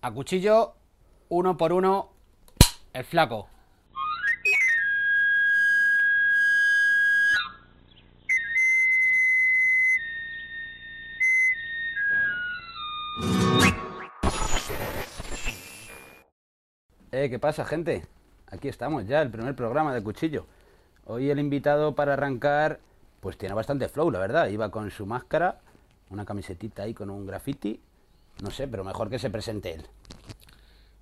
A cuchillo, uno por uno, el flaco. Eh, ¿qué pasa, gente? Aquí estamos ya, el primer programa de Cuchillo. Hoy el invitado para arrancar, pues tiene bastante flow, la verdad. Iba con su máscara, una camisetita ahí con un graffiti. No sé, pero mejor que se presente él.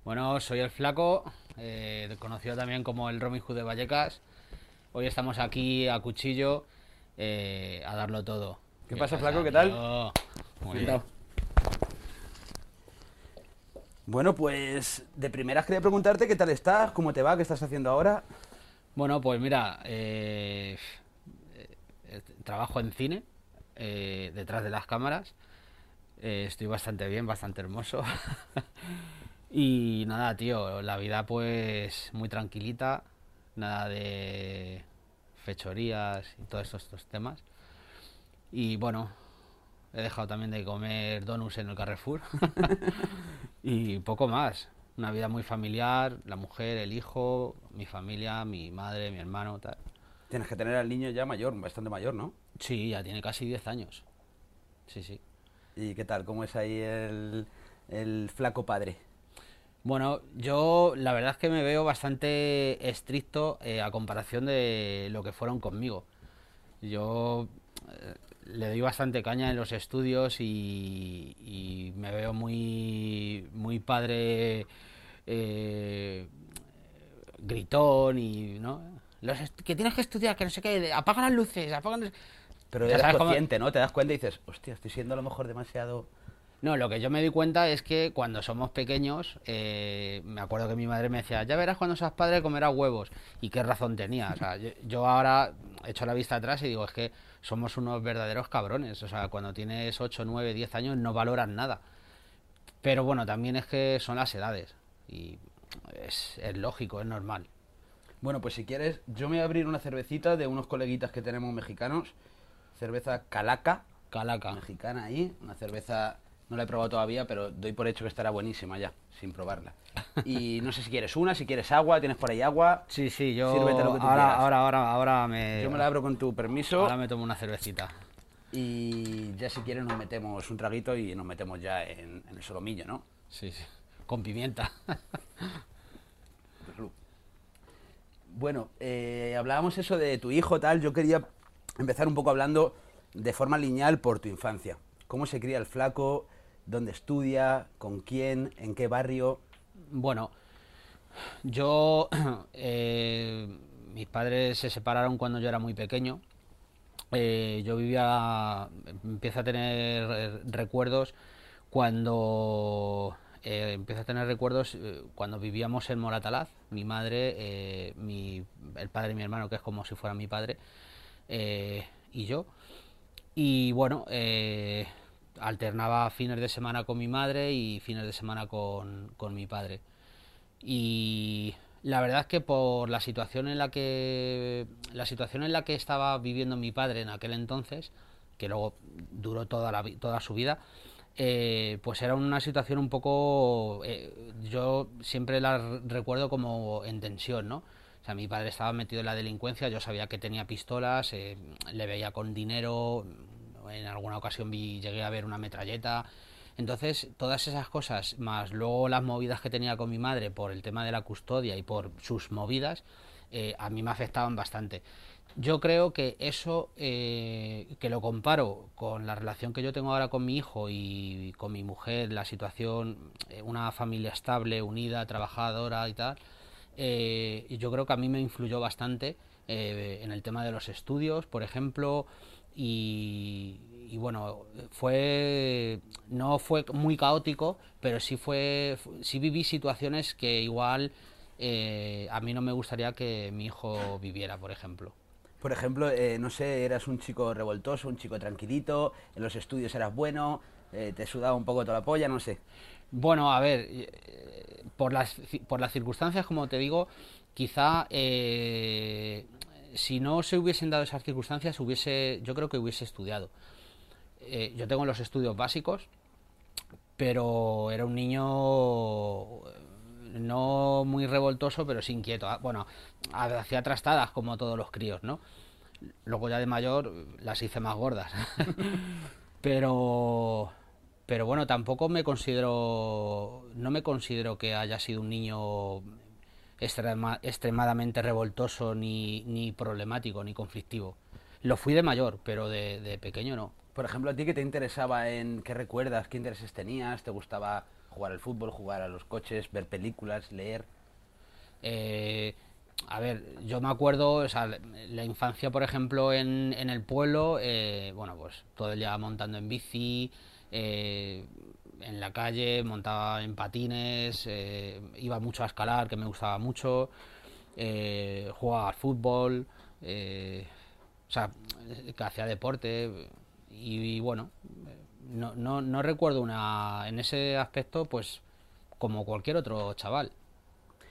Bueno, soy el flaco, eh, conocido también como el Robin Hood de Vallecas. Hoy estamos aquí a cuchillo eh, a darlo todo. ¿Qué pasa, flaco? ¿Qué tal? tío? Muy bien. Bueno, pues de primeras quería preguntarte qué tal estás, cómo te va, qué estás haciendo ahora. Bueno, pues mira, eh, trabajo en cine, eh, detrás de las cámaras. Eh, estoy bastante bien, bastante hermoso. y nada, tío, la vida pues muy tranquilita, nada de fechorías y todos estos, estos temas. Y bueno, he dejado también de comer donuts en el Carrefour. y poco más. Una vida muy familiar, la mujer, el hijo, mi familia, mi madre, mi hermano, tal. Tienes que tener al niño ya mayor, bastante mayor, ¿no? Sí, ya tiene casi 10 años. Sí, sí. ¿Y qué tal? ¿Cómo es ahí el, flaco padre? Bueno, yo la verdad es que me veo bastante estricto eh, a comparación de lo que fueron conmigo. Yo eh, le doy bastante caña en los estudios y, me veo muy, muy padre eh, gritón y, ¿no? Los que tienes que estudiar, que no sé qué, apaga las luces, apaga las- Pero Ya eres sabes cómo- consciente, ¿no? Te das cuenta y dices, hostia, estoy siendo a lo mejor demasiado... No, lo que yo me di cuenta es que cuando somos pequeños, eh, me acuerdo que mi madre me decía, ya verás cuando seas padre comerás huevos. Y qué razón tenía. O sea, yo, yo ahora echo la vista atrás y digo, es que somos unos verdaderos cabrones. O sea, cuando tienes 8, 9, 10 años no valoras nada. Pero bueno, también es que son las edades. Y es, es lógico, es normal. Bueno, pues si quieres, yo me voy a abrir una cervecita de unos coleguitas que tenemos mexicanos. Cerveza Calaca, Calaca. mexicana ahí. Una cerveza, no la he probado todavía, pero doy por hecho que estará buenísima ya, sin probarla. Y no sé si quieres una, si quieres agua, tienes por ahí agua. Sí, sí, yo Sírvete lo que tú ahora, quieras. ahora, ahora, ahora me... Yo me la abro con tu permiso. Ahora me tomo una cervecita. Y ya si quieres nos metemos un traguito y nos metemos ya en, en el solomillo, ¿no? Sí, sí. Con pimienta. Bueno, eh, hablábamos eso de tu hijo, tal. Yo quería empezar un poco hablando de forma lineal por tu infancia. ¿Cómo se cría el flaco? ¿Dónde estudia? ¿Con quién? ¿En qué barrio? Bueno, yo, eh, mis padres se separaron cuando yo era muy pequeño. Eh, yo vivía, empiezo a tener recuerdos cuando eh, empiezo a tener recuerdos eh, cuando vivíamos en Moratalaz. Mi madre, el padre de mi hermano, que es como si fuera mi padre, eh, y yo. Y bueno, eh, alternaba fines de semana con mi madre y fines de semana con, con mi padre. Y la verdad es que por la situación en la que la situación en la que estaba viviendo mi padre en aquel entonces, que luego duró toda la toda su vida, eh, pues era una situación un poco yo siempre la recuerdo como en tensión, ¿no? Mi padre estaba metido en la delincuencia, yo sabía que tenía pistolas, eh, le veía con dinero, en alguna ocasión vi, llegué a ver una metralleta. Entonces, todas esas cosas, más luego las movidas que tenía con mi madre por el tema de la custodia y por sus movidas, eh, a mí me afectaban bastante. Yo creo que eso, eh, que lo comparo con la relación que yo tengo ahora con mi hijo y con mi mujer, la situación, una familia estable, unida, trabajadora y tal, eh, y yo creo que a mí me influyó bastante eh, en el tema de los estudios, por ejemplo, y, bueno, fue no fue muy caótico, pero sí fue sí viví situaciones que igual eh, a mí no me gustaría que mi hijo viviera, por ejemplo. Por ejemplo, no sé, eras un chico revoltoso, un chico tranquilito, en los estudios eras bueno, te sudaba un poco toda la polla, no sé. Bueno, a ver, eh, por las, por las circunstancias, como te digo, quizá eh, si no se hubiesen dado esas circunstancias, hubiese, yo creo que hubiese estudiado. Eh, yo tengo los estudios básicos, pero era un niño no muy revoltoso, pero sí inquieto. Ah, bueno, hacía trastadas como todos los críos, ¿no? Luego ya de mayor las hice más gordas. pero pero bueno, tampoco me considero no me considero que haya sido un niño extremadamente revoltoso ni, ni problemático ni conflictivo. Lo fui de mayor, pero de, de pequeño no. Por ejemplo, ¿a ti qué te interesaba en qué recuerdas? ¿Qué intereses tenías? ¿Te gustaba jugar al fútbol, jugar a los coches, ver películas, leer? Eh, a ver, yo me acuerdo, o sea, la infancia, por ejemplo, en, en el pueblo, eh, bueno, pues todo el día montando en bici, eh, en la calle, montaba en patines, eh, iba mucho a escalar, que me gustaba mucho, eh, jugaba al fútbol, o sea, que hacía deporte y, y bueno, no, no, no recuerdo una, en ese aspecto, pues como cualquier otro chaval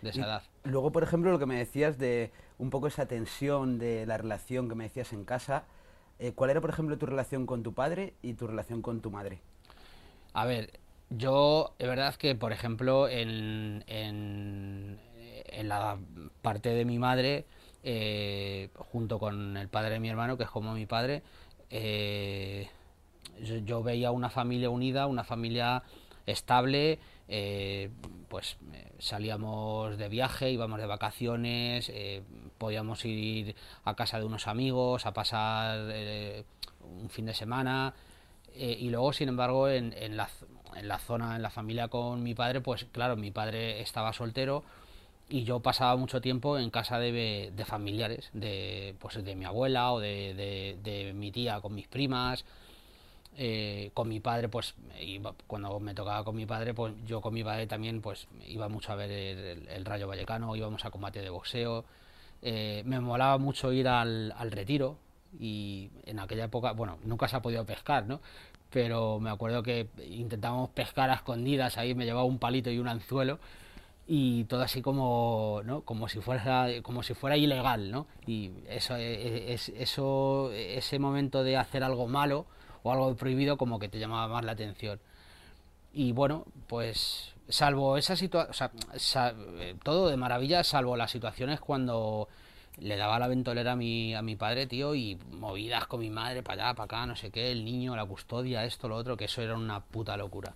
de esa Y edad. Luego, por ejemplo, lo que me decías de un poco esa tensión de la relación que me decías en casa, eh, ¿cuál era, por ejemplo, tu relación con tu padre y tu relación con tu madre? A ver, yo, es verdad que, por ejemplo, en, en, la parte de mi madre, eh, junto con el padre de mi hermano, que es como mi padre, eh, yo, veía una familia unida, una familia estable, pues eh, salíamos de viaje, íbamos de vacaciones, eh, podíamos ir a casa de unos amigos a pasar eh, un fin de semana. y luego, sin embargo, en, la, en la zona, en la familia con mi padre, pues claro, mi padre estaba soltero y yo pasaba mucho tiempo en casa de, de familiares, de, pues, de mi abuela o de, de- de mi tía con mis primas. Eh, con mi padre, pues iba- cuando me tocaba con mi padre, pues yo con mi padre también pues iba mucho a ver el, el- Rayo Vallecano, íbamos a combate de boxeo. Eh, me molaba mucho ir al, al retiro y en aquella época, bueno, nunca se ha podido pescar, ¿no? Pero me acuerdo que intentábamos pescar a escondidas, ahí me llevaba un palito y un anzuelo y todo así como no como si fuera como si fuera ilegal no y eso es eso ese momento de hacer algo malo o algo prohibido como que te llamaba más la atención y bueno pues salvo esa situación eh, todo de maravilla salvo las situaciones cuando le daba la ventolera a mi a mi padre tío y movidas con mi madre para allá para acá no sé qué el niño la custodia esto lo otro que eso era una puta locura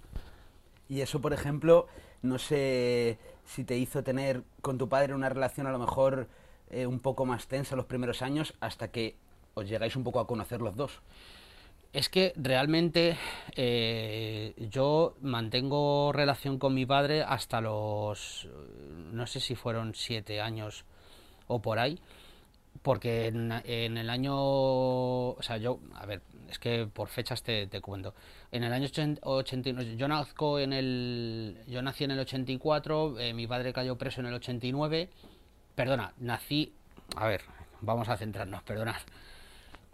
Y eso, por ejemplo, no sé si te hizo tener con tu padre una relación a lo mejor eh, un poco más tensa los primeros años hasta que os llegáis un poco a conocer los dos. Es que realmente eh, yo mantengo relación con mi padre hasta los, no sé si fueron siete años o por ahí, porque en, el año, o sea, yo, a ver, es que por fechas te, cuento. En el año 80 89, yo nazco en el, yo nací en el 84, eh, mi padre cayó preso en el 89, perdona, nací, a ver, vamos a centrarnos, perdonad.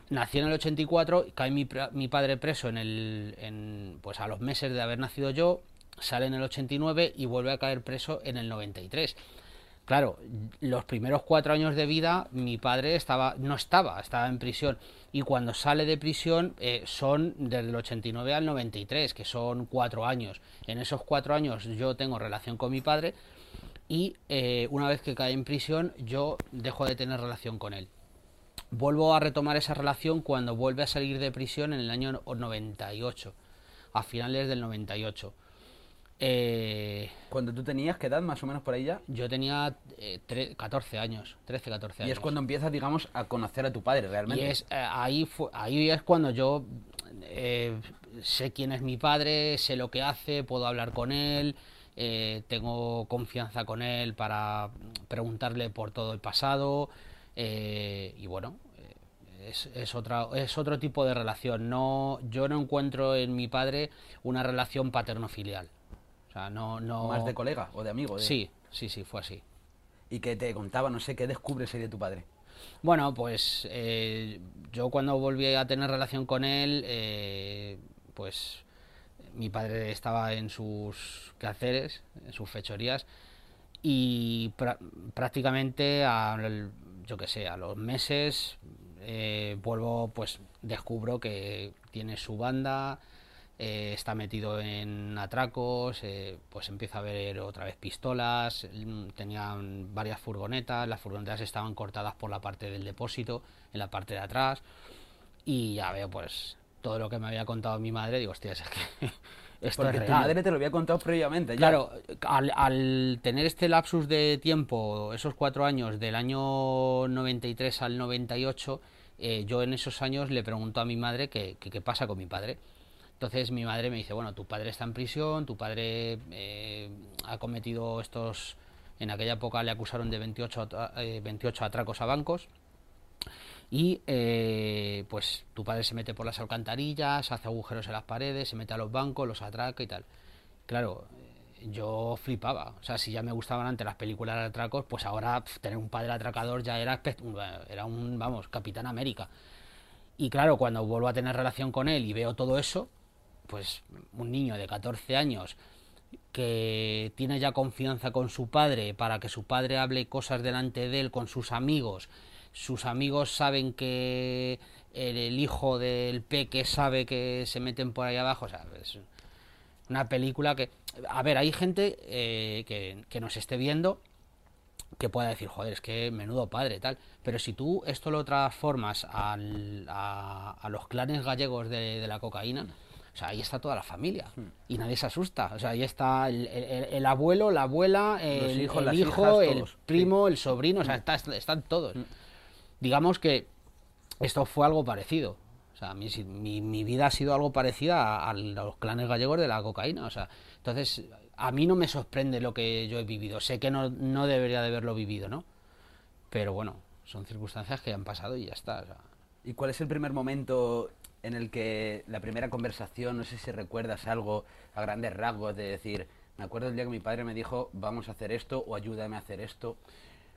Nací en el 84, cae mi, padre preso en el, en, pues a los meses de haber nacido yo, sale en el 89 y vuelve a caer preso en el 93. Claro, los primeros cuatro años de vida mi padre estaba, no estaba, estaba en prisión. Y cuando sale de prisión eh, son desde el 89 al 93, que son cuatro años. En esos cuatro años yo tengo relación con mi padre y eh, una vez que cae en prisión yo dejo de tener relación con él. Vuelvo a retomar esa relación cuando vuelve a salir de prisión en el año 98, a finales del 98. Eh, Cuando tú tenías, ¿qué edad más o menos por ahí ya? yo tenía eh, tre- 14 años, 13, 14 Y años. es cuando empiezas, digamos, a conocer a tu padre Y realmente. es, eh, ahí, ahí es cuando yo eh, sé quién es mi padre, sé lo que hace, puedo hablar con él, eh, tengo confianza con él para preguntarle por todo el pasado eh, y bueno, eh, es, es, otra, es otro tipo de relación. No, yo no encuentro en mi padre una relación paterno-filial. O sea, no, no... Más de colega o de amigo. de- Sí, sí, sí, fue así. Y que te contaba, no sé, qué descubres ahí de tu padre. Bueno, pues eh, yo cuando volví a tener relación con él, eh, pues mi padre estaba en sus quehaceres, en sus fechorías, y prácticamente, al- yo que sé, a los meses eh, vuelvo, pues descubro que tiene su banda, eh, está metido en atracos, eh, pues empieza a ver otra vez pistolas, mm, tenían varias furgonetas, las furgonetas estaban cortadas por la parte del depósito, en la parte de atrás, y ya veo pues todo lo que me había contado mi madre, digo, hostia, es que esto Porque es tu madre te lo había contado previamente. ya. Claro, al, al tener este lapsus de tiempo, esos cuatro años, del año 93 al 98, eh, yo en esos años le pregunto a mi madre qué qué- qué pasa con mi padre. Entonces mi madre me dice, bueno, tu padre está en prisión, tu padre eh, ha cometido estos... En aquella época le acusaron de 28, atra- eh, 28 atracos a bancos y eh, pues tu padre se mete por las alcantarillas, hace agujeros en las paredes, se mete a los bancos, los atraca y tal. Claro, eh, yo flipaba. O sea, si ya me gustaban antes las películas de atracos, pues ahora tener un padre atracador ya era, era un, vamos, Capitán América. Y claro, cuando vuelvo a tener relación con él y veo todo eso, pues un niño de 14 años que tiene ya confianza con su padre para que su padre hable cosas delante de él con sus amigos. Sus amigos saben que el, el hijo del peque sabe que se meten por ahí abajo. O sea, es una película que... A ver, hay gente eh, que, que nos esté viendo que pueda decir, joder, es que menudo padre, tal. Pero si tú esto lo transformas al- a, a los clanes gallegos de, de la cocaína, o sea, ahí está toda la familia. Y nadie se asusta. O sea, ahí está el, el- el abuelo, la abuela, el, hijos, el las hijo, hijas, el primo, el sobrino, o sea, está- están todos. Digamos que esto fue algo parecido. O sea, mi, mi, mi vida ha sido algo parecida a, los clanes gallegos de la cocaína. O sea, entonces, a mí no me sorprende lo que yo he vivido. Sé que no, no debería de haberlo vivido, ¿no? Pero bueno, son circunstancias que han pasado y ya está. ¿Y cuál es el primer momento en el que la primera conversación, no sé si recuerdas algo a grandes rasgos de decir, me acuerdo el día que mi padre me dijo, vamos a hacer esto o ayúdame a hacer esto?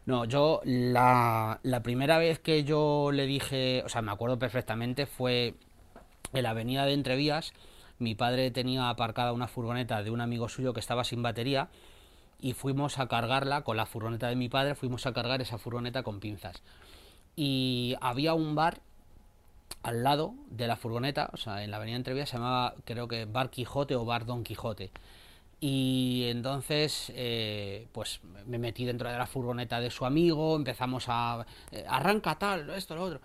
No, yo la, primera vez que yo le dije, o sea, me acuerdo perfectamente, fue en la avenida de Entrevías. Mi padre tenía aparcada una furgoneta de un amigo suyo que estaba sin batería y fuimos a cargarla con la furgoneta de mi padre, fuimos a cargar esa furgoneta con pinzas. Y había un bar al lado de la furgoneta, o sea, en la avenida Entrevías se llamaba, creo que Bar Quijote o Bar Don Quijote. Y entonces, eh, pues me metí dentro de la furgoneta de su amigo, empezamos a... eh, arranca tal, esto, lo otro.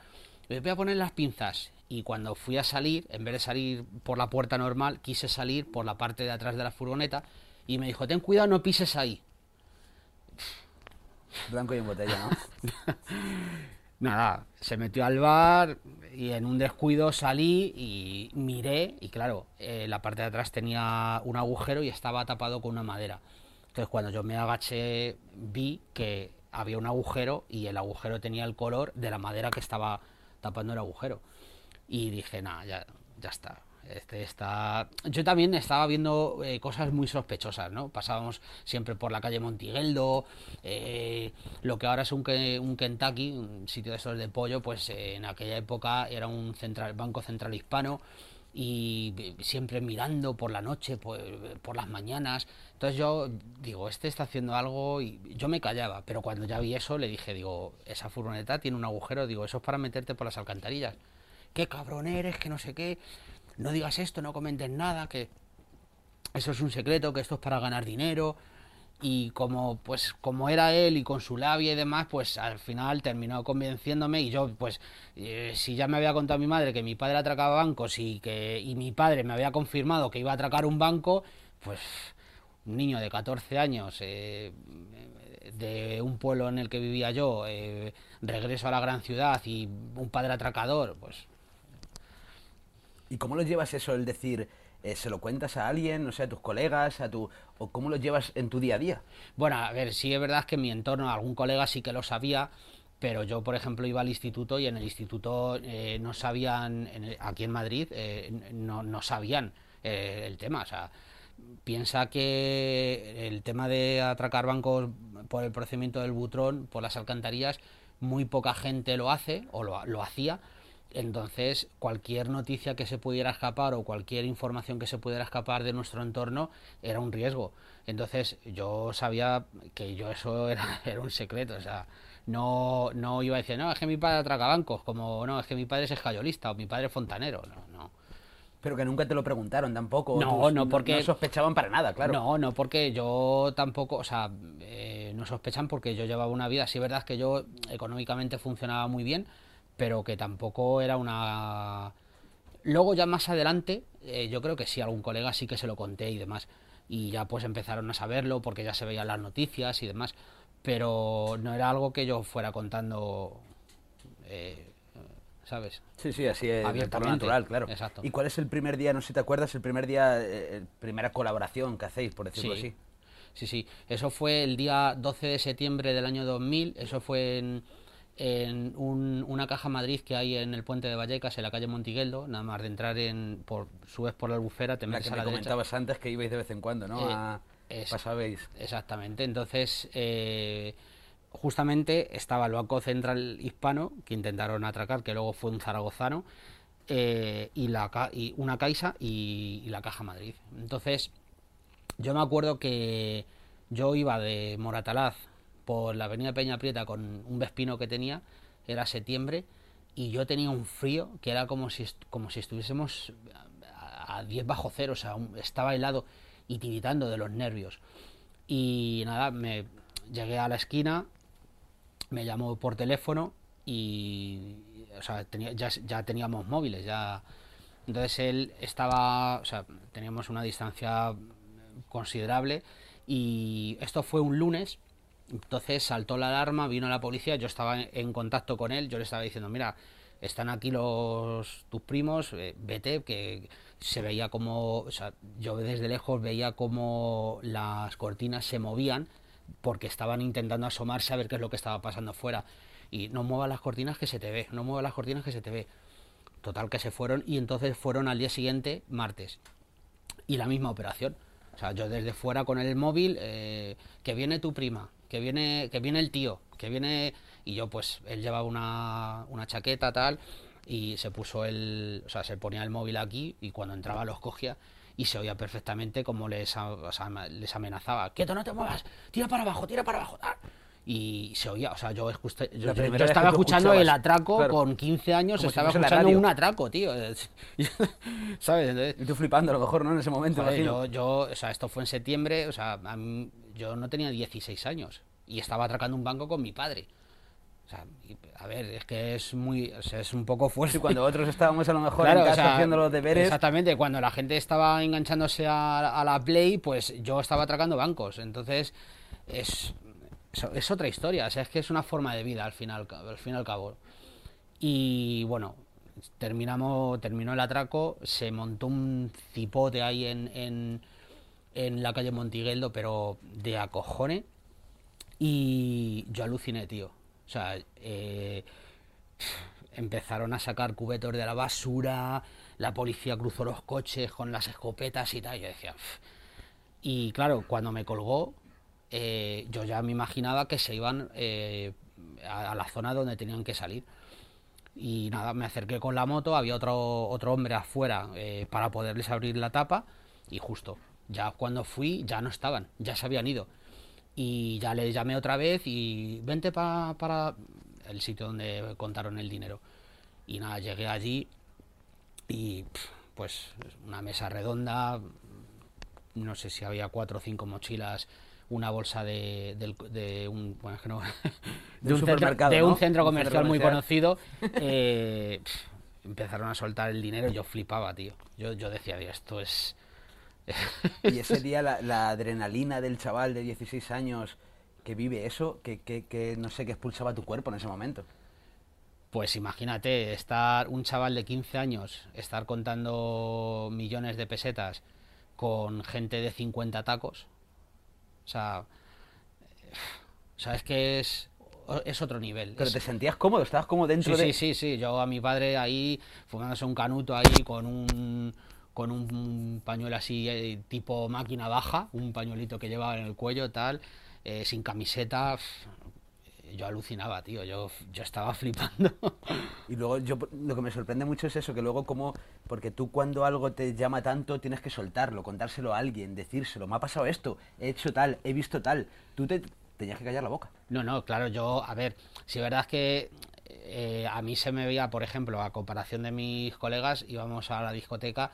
Me voy a poner las pinzas. Y cuando fui a salir, en vez de salir por la puerta normal, quise salir por la parte de atrás de la furgoneta. Y me dijo, ten cuidado, no pises ahí. Blanco y en botella, ¿no? Nada, se metió al bar y en un descuido salí y miré y claro, eh, la parte de atrás tenía un agujero y estaba tapado con una madera. Entonces cuando yo me agaché vi que había un agujero y el agujero tenía el color de la madera que estaba tapando el agujero. Y dije, nada, ya, ya está. Este está... Yo también estaba viendo eh, cosas muy sospechosas, ¿no? Pasábamos siempre por la calle Montigueldo, eh, lo que ahora es un, un Kentucky, un sitio de esos de pollo, pues eh, en aquella época era un banco central hispano y eh, siempre mirando por la noche, por, por las mañanas. Entonces yo digo, este está haciendo algo y yo me callaba, pero cuando ya vi eso le dije, digo, esa furgoneta tiene un agujero, digo, eso es para meterte por las alcantarillas. Qué cabrón eres, que no sé qué, no digas esto, no comentes nada, que eso es un secreto, que esto es para ganar dinero. Y como pues como era él y con su labia y demás, pues al final terminó convenciéndome y yo pues eh, si ya me había contado mi madre que mi padre atracaba bancos y que y mi padre me había confirmado que iba a atracar un banco, pues un niño de 14 años eh, de un pueblo en el que vivía yo, eh, regreso a la gran ciudad y un padre atracador, pues ¿Y cómo lo llevas eso, el decir, eh, se lo cuentas a alguien, no sé, a tus colegas, a tu... o cómo lo llevas en tu día a día? Bueno, a ver, sí es verdad que en mi entorno algún colega sí que lo sabía, pero yo, por ejemplo, iba al instituto y en el instituto eh, no sabían, en el- aquí en Madrid, eh, no, sabían el tema. O sea, piensa que el tema de atracar bancos por el procedimiento del butrón, por las alcantarillas, muy poca gente lo hace o lo hacía. Entonces, cualquier noticia que se pudiera escapar o cualquier información que se pudiera escapar de nuestro entorno era un riesgo. Entonces, yo sabía que yo eso era, era un secreto. O sea, no, no iba a decir, no, es que mi padre atraca bancos, como no, es que mi padre es escayolista o mi padre es fontanero. No, no. Pero que nunca te lo preguntaron tampoco. No, tus- no, porque- No sospechaban para nada, claro. No, no, porque yo tampoco, o sea, eh, no sospechan porque yo llevaba una vida, sí es verdad que yo económicamente funcionaba muy bien, pero que tampoco era una... Luego ya más adelante, eh, yo creo que sí, algún colega sí que se lo conté y demás, y ya pues empezaron a saberlo porque ya se veían las noticias y demás, pero no era algo que yo fuera contando, eh, ¿sabes? Sí, sí, así es. Abiertamente. natural, claro. Exacto. ¿Y cuál es el primer día, no sé si te acuerdas, el primer día, eh, primera colaboración que hacéis, por decirlo Sí. así? Sí, sí. Eso fue el día 12 de septiembre del año 2000. Eso fue en, en un- una caja Madrid que hay en el puente de Vallecas, en la calle Montigueldo. Nada más de entrar en. Por, subes por la albufera, te La metes que a me la derecha. comentabas antes que ibais de vez en cuando, ¿no? Eh, a... es- Pasabais. Exactamente. Entonces, eh, justamente estaba el Banco Central Hispano, que intentaron atracar, que luego fue un zaragozano, eh, y, la, y una Caixa y, y la Caja Madrid. Entonces, yo me acuerdo que yo iba de Moratalaz por la avenida Peña Prieta con un Vespino que tenía, era septiembre, y yo tenía un frío que era como si, como si estuviésemos a a 10 bajo cero, o sea, estaba helado y tiritando de los nervios. Y nada, me llegué a la esquina, me llamó por teléfono y o sea, ya, ya teníamos móviles, ya entonces él estaba, o sea, teníamos una distancia considerable y esto fue un lunes, entonces saltó la alarma, vino la policía, yo estaba en, contacto con él, yo le estaba diciendo, mira, están aquí los tus primos, eh, vete, que se veía como, o sea, yo desde lejos veía como las cortinas se movían porque estaban intentando asomarse a ver qué es lo que estaba pasando fuera. Y no muevas las cortinas que se te ve, no muevas las cortinas que se te ve. Total que se fueron y entonces fueron al día siguiente, martes. Y la misma operación. O sea, yo desde fuera con el móvil, eh, que viene tu prima, que viene, que viene el tío, que viene... Y yo pues, él llevaba una, una chaqueta tal y se puso el... O sea, se ponía el móvil aquí y cuando entraba los cogía y se oía perfectamente como les, a- o sea, les amenazaba. Quieto, no te muevas, tira para abajo, tira para abajo. tal. Y se oía, o sea, yo, escuché- yo- La estaba escuchando el atraco claro. con 15 años, Como estaba escuchando un atraco, tío. ¿Sabes? Entonces, Y tú flipando, a lo mejor, ¿no? En ese momento, Joder, imagino. yo, yo, o sea, esto fue en septiembre, o sea, a mí- yo no tenía 16 años y estaba atracando un banco con mi padre. O sea, a ver, es que es muy, o sea, es un poco fuerte. Sí, cuando otros estábamos a lo mejor Claro, en o casa sea, haciendo los deberes. Exactamente, cuando la gente estaba enganchándose a, a la Play, pues yo estaba atracando bancos. Entonces, es, es, es otra historia, o sea, es que es una forma de vida al final, al fin y al cabo. Y bueno, terminamos, terminó el atraco, se montó un cipote ahí en, en, en la calle Montigueldo, pero de acojone. Y yo aluciné, tío. O sea, eh, empezaron a sacar cubetos de la basura, la policía cruzó los coches con las escopetas y tal. Y yo decía, y claro, cuando me colgó, eh, yo ya me imaginaba que se iban eh, a, a la zona donde tenían que salir. Y nada, me acerqué con la moto, había otro, otro hombre afuera para poderles abrir la tapa y justo, ya cuando fui ya no estaban, ya se habían ido. Y ya les llamé otra vez y vente pa- para el sitio donde contaron el dinero. Y nada, llegué allí y pues una mesa redonda, no sé si había cuatro o cinco mochilas, una bolsa de, un, bueno, no- De un centro, supermercado, de ¿no? un centro comercial muy conocido. eh, empezaron a soltar el dinero y yo flipaba, tío. Yo, yo decía, "Tío, esto es... Y ese día la, la adrenalina del chaval de 16 años que vive eso, que, que, que no sé, que expulsaba tu cuerpo en ese momento. Pues imagínate, estar un chaval de 15 años, estar contando millones de pesetas con gente de 50 tacos. O sea, o sea, es que es, es otro nivel. Pero Es- te sentías cómodo, estabas como dentro Sí, de... sí, sí, sí. Yo a mi padre ahí fumándose un canuto ahí con un con un pañuelo así eh, tipo máquina baja, un pañuelito que llevaba en el cuello tal, eh, sin camiseta. pf, Yo alucinaba, tío. Yo, yo estaba flipando. Y luego yo lo que me sorprende mucho es eso, que luego como, porque tú cuando algo te llama tanto tienes que soltarlo, contárselo a alguien, decírselo, me ha pasado esto, he hecho tal, he visto tal, tú te tenías que callar la boca. No, no, claro, yo, a ver, si verdad es que eh, a mí se me veía, por ejemplo, a comparación de mis colegas, íbamos a la discoteca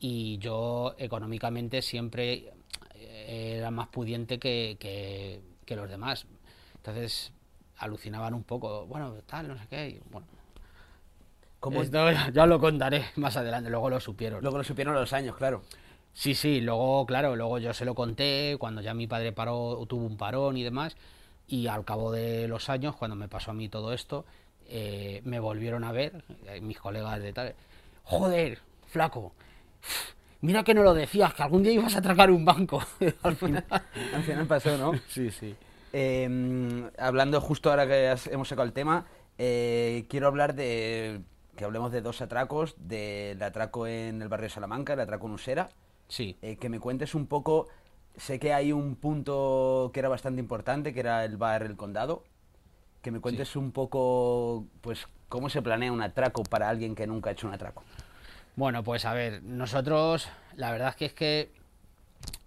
y yo económicamente siempre eh, era más pudiente que, que, que los demás. Entonces alucinaban un poco, bueno, tal, no sé qué, y bueno. ¿Cómo- Esto ya lo contaré más adelante, luego lo supieron. Luego lo supieron a los años, claro. Sí, sí, luego, claro, luego yo se lo conté cuando ya mi padre paró, tuvo un parón y demás, y al cabo de los años, cuando me pasó a mí todo esto, eh, me volvieron a ver, eh, mis colegas de tal, joder, flaco, mira que no lo decías, que algún día ibas a atracar un banco. al final. Al final pasó, ¿no? Sí, sí. Eh, hablando justo ahora que has- hemos sacado el tema, eh, quiero hablar de que hablemos de dos atracos, del atraco en el barrio de Salamanca, el atraco en Usera, Sí, eh, que me cuentes un poco, sé que hay un punto que era bastante importante, que era el bar El Condado, que me cuentes un poco, pues, cómo se planea un atraco para alguien que nunca ha hecho un atraco. Bueno, pues a ver, nosotros, la verdad es que es que